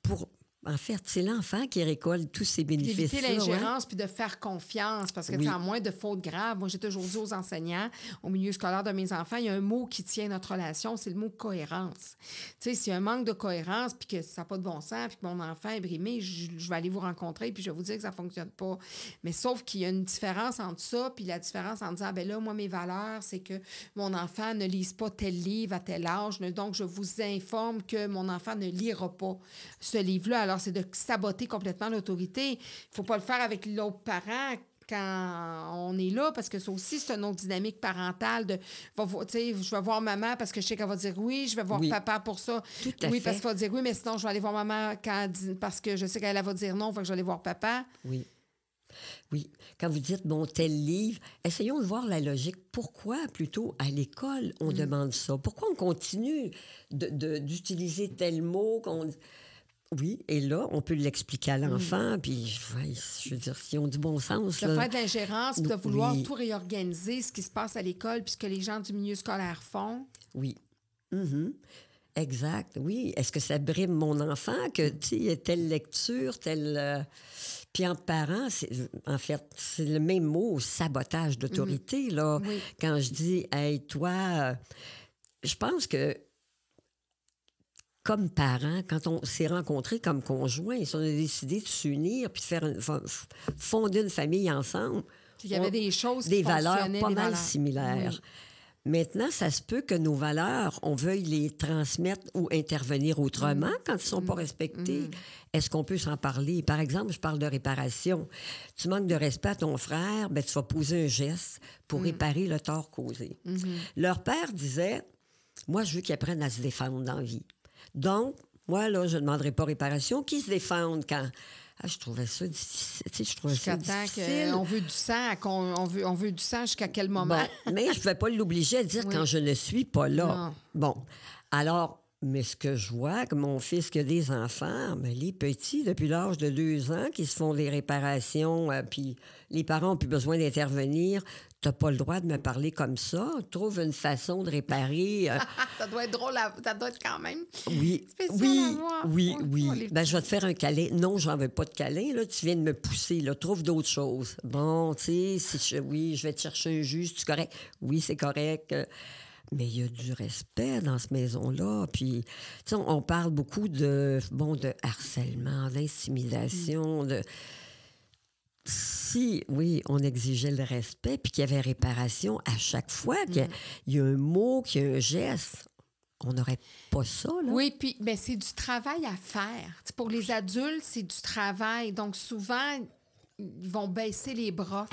B: pour... En fait, c'est l'enfant qui récolte tous ces
A: d'éviter
B: bénéfices-là. ouais.
A: l'ingérence puis de faire confiance parce que
B: Oui.
A: en moins de fautes graves. Moi, j'ai toujours dit aux enseignants, au milieu scolaire de mes enfants, il y a un mot qui tient notre relation, c'est le mot cohérence. Tu sais, s'il y a un manque de cohérence puis que ça n'a pas de bon sens puis que mon enfant est brimé, je, je vais aller vous rencontrer puis je vais vous dire que ça ne fonctionne pas. Mais sauf qu'il y a une différence entre ça puis la différence en disant, ben là, moi, mes valeurs, c'est que mon enfant ne lise pas tel livre à tel âge. Donc, je vous informe que mon enfant ne lira pas ce livre-là. Alors, c'est de saboter complètement l'autorité. Il ne faut pas le faire avec l'autre parent quand on est là, parce que ça aussi, c'est une autre dynamique parentale de, va vo- tu sais, je vais voir maman parce que je sais qu'elle va dire oui, je vais voir
B: Oui.
A: papa pour ça.
B: Tout à
A: oui,
B: fait.
A: parce qu'elle va dire oui, mais sinon, je vais aller voir maman quand parce que je sais qu'elle va dire non, fait que je vais aller voir papa.
B: Oui. Oui. Quand vous dites, bon, tel livre, essayons de voir la logique. Pourquoi, plutôt, à l'école, on demande ça? Pourquoi on continue de- de- d'utiliser tel mot qu'on... Oui, et là, on peut l'expliquer à l'enfant, puis, ouais, je veux dire, si on du bon sens...
A: De
B: là,
A: faire de l'ingérence, puis de vouloir
B: Oui.
A: tout réorganiser, ce qui se passe à l'école, puis ce que les gens du milieu scolaire font.
B: Oui. Mhm. Exact, oui. Est-ce que ça brime mon enfant que, tu sais, il y a telle lecture, telle... euh, Puis en parent, c'est, en fait, c'est le même mot, sabotage d'autorité, là.
A: Oui.
B: Quand je dis, hey, toi, euh, je pense que comme parents, quand on s'est rencontrés comme conjoints, si on a décidé de s'unir puis de faire une- fo- fonder une famille ensemble,
A: Il y avait
B: on-
A: des choses qui
B: des valeurs pas
A: des
B: mal
A: valeurs.
B: similaires.
A: Oui.
B: Maintenant, ça se peut que nos valeurs, on veuille les transmettre ou intervenir autrement
A: Mm.
B: quand ils ne sont pas respectés. Est-ce qu'on peut s'en parler? Par exemple, je parle de réparation. Tu manques de respect à ton frère, ben, tu vas poser un geste pour
A: Mm.
B: réparer le tort causé. Leur père disait, moi, je veux qu'ils apprennent à se défendre dans la vie. Donc, moi, là, je ne demanderai pas réparation. Qui se défendent quand... Ah, je trouvais ça difficile. Je trouvais ça difficile.
A: qu'on veut du sang, on veut, on veut du sang jusqu'à quel moment?
B: Bon, mais je ne pouvais pas l'obliger à dire
A: Oui.
B: quand je ne suis pas là.
A: Non.
B: Bon, alors, mais ce que je vois, que mon fils qui a des enfants, mais les petits, depuis l'âge de deux ans, qui se font des réparations, euh, puis les parents n'ont plus besoin d'intervenir, tu n'as pas le droit de me parler comme ça. Trouve une façon de réparer. euh,
A: ça doit être drôle, à- ça doit être quand même.
B: oui, oui,
A: à
B: oui,
A: Oui,
B: oui.
A: oh, les
B: Ben, je vais te faire un câlin. Non, j'en veux pas de câlin. Là, tu viens de me pousser. Là, trouve d'autres choses. Bon, tu sais, si je- oui, je vais te chercher un juge. Tu correct? Oui, c'est correct. Euh, Mais il y a du respect dans cette maison-là. Puis, tu sais, on, on parle beaucoup de, bon, de harcèlement, d'intimidation, de... Si, oui, on exigeait le respect, puis qu'il y avait réparation à chaque fois, qu'il y a- il y a un mot, qu'il y a un geste, on n'aurait pas ça, là.
A: Oui, puis ben, c'est du travail à faire. Pour les adultes, c'est du travail. Donc, souvent, ils vont baisser les bras.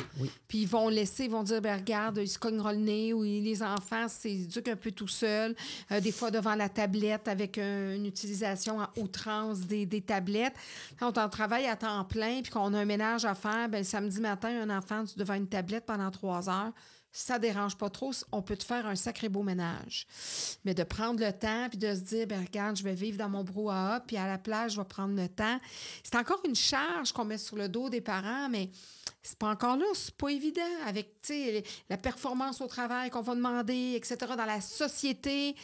A: Puis ils vont laisser, ils vont dire, ben, regarde, ils se cogneront le nez. Ou les enfants s'éduquent un peu tout seuls. Euh, des fois, devant la tablette, avec un- une utilisation à outrance des, des tablettes. Quand on travaille à temps plein, puis qu'on a un ménage à faire, ben, le samedi matin, un enfant devant une tablette pendant trois heures, ça dérange pas trop, on peut te faire un sacré beau ménage. Mais de prendre le temps puis de se dire, ben regarde, je vais vivre dans mon brouhaha, puis à la plage, je vais prendre le temps. C'est encore une charge qu'on met sur le dos des parents, mais c'est pas encore là, c'est pas évident avec la performance au travail qu'on va demander, etc., dans la société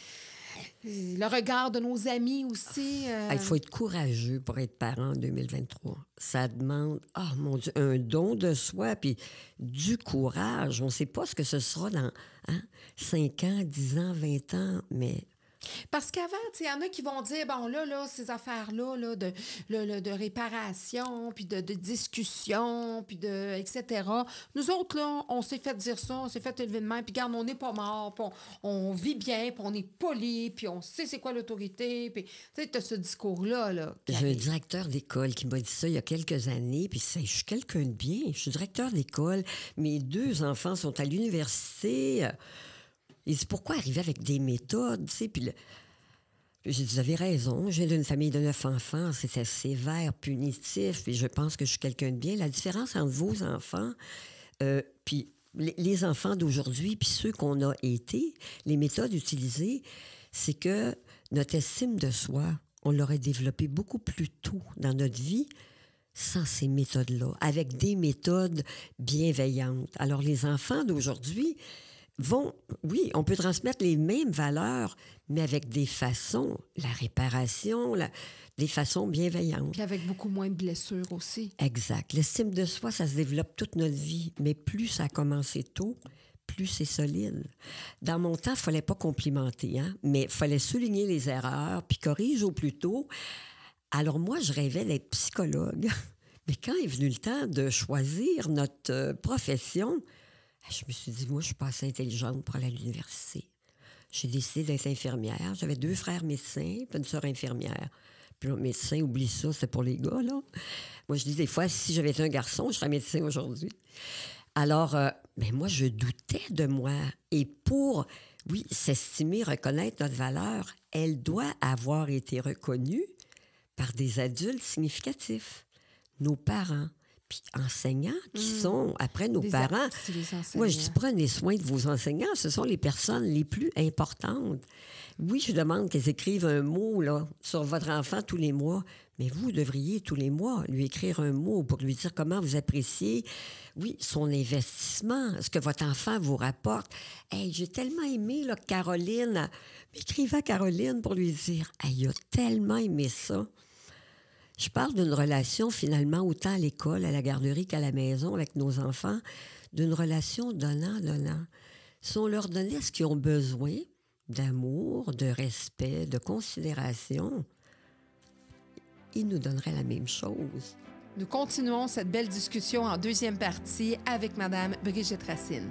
A: le regard de nos amis aussi.
B: Euh. Il faut être courageux pour être parent en 2023. Ça demande, oh mon Dieu, un don de soi, puis du courage. On ne sait pas ce que ce sera dans hein, 5 ans, 10 ans, 20 ans, mais
A: parce qu'avant, il y en a qui vont dire, bon, là, là, ces affaires-là, là, de, de réparation, puis de, discussion, puis de, etc. Nous autres, là, on s'est fait dire ça, on s'est fait élever de main, puis regarde, on n'est pas mort, puis on, vit bien, puis on est poli, puis on sait c'est quoi l'autorité, puis tu sais, as ce discours-là. Là,
B: J'ai un directeur d'école qui m'a dit ça il y a quelques années, puis je suis quelqu'un de bien, je suis directeur d'école, mes deux enfants sont à l'université. Il dit pourquoi arriver avec des méthodes, tu sais, puis J'ai dit, vous avez raison, j'ai d'une famille de neuf enfants, c'était sévère, punitif, et je pense que je suis quelqu'un de bien. La différence entre vos enfants, euh, puis les, enfants d'aujourd'hui, puis ceux qu'on a été, les méthodes utilisées, c'est que notre estime de soi, on l'aurait développée beaucoup plus tôt dans notre vie sans ces méthodes-là, avec des méthodes bienveillantes. Alors les enfants d'aujourd'hui, vont, oui, on peut transmettre les mêmes valeurs, mais avec des façons, la réparation, des façons bienveillantes.
A: Puis avec beaucoup moins de blessures aussi.
B: Exact. L'estime de soi, ça se développe toute notre vie, mais plus ça a commencé tôt, plus c'est solide. Dans mon temps, il fallait pas complimenter, hein, mais il fallait souligner les erreurs, puis corriger au plus tôt. Alors moi, je rêvais d'être psychologue. Mais quand est venu le temps de choisir notre euh, profession, je me suis dit, moi, je suis pas assez intelligente pour aller à l'université. J'ai décidé d'être infirmière. J'avais deux frères médecins, puis une soeur infirmière. Puis le médecin, oublie ça, c'est pour les gars, là. Moi, je dis des fois, si j'avais été un garçon, je serais médecin aujourd'hui. Alors, euh, ben moi, je doutais de moi. Et pour, oui, s'estimer, reconnaître notre valeur, elle doit avoir été reconnue par des adultes significatifs, nos parents, puis enseignants qui hmm. sont, après nos parents. Moi, je dis, prenez soin de vos enseignants. Ce sont les personnes les plus importantes. Oui, je demande qu'ils écrivent un mot là, sur votre enfant tous les mois, mais vous devriez tous les mois lui écrire un mot pour lui dire comment vous appréciez, oui, son investissement, ce que votre enfant vous rapporte. Hey, j'ai tellement aimé là, Caroline. Écrivez à Caroline pour lui dire, hey, il a tellement aimé ça. Je parle d'une relation finalement autant à l'école, à la garderie qu'à la maison avec nos enfants, d'une relation donnant-donnant. Si on leur donnait ce qu'ils ont besoin, d'amour, de respect, de considération, ils nous donneraient la même chose.
A: Nous continuons cette belle discussion en deuxième partie avec Madame Brigitte Racine.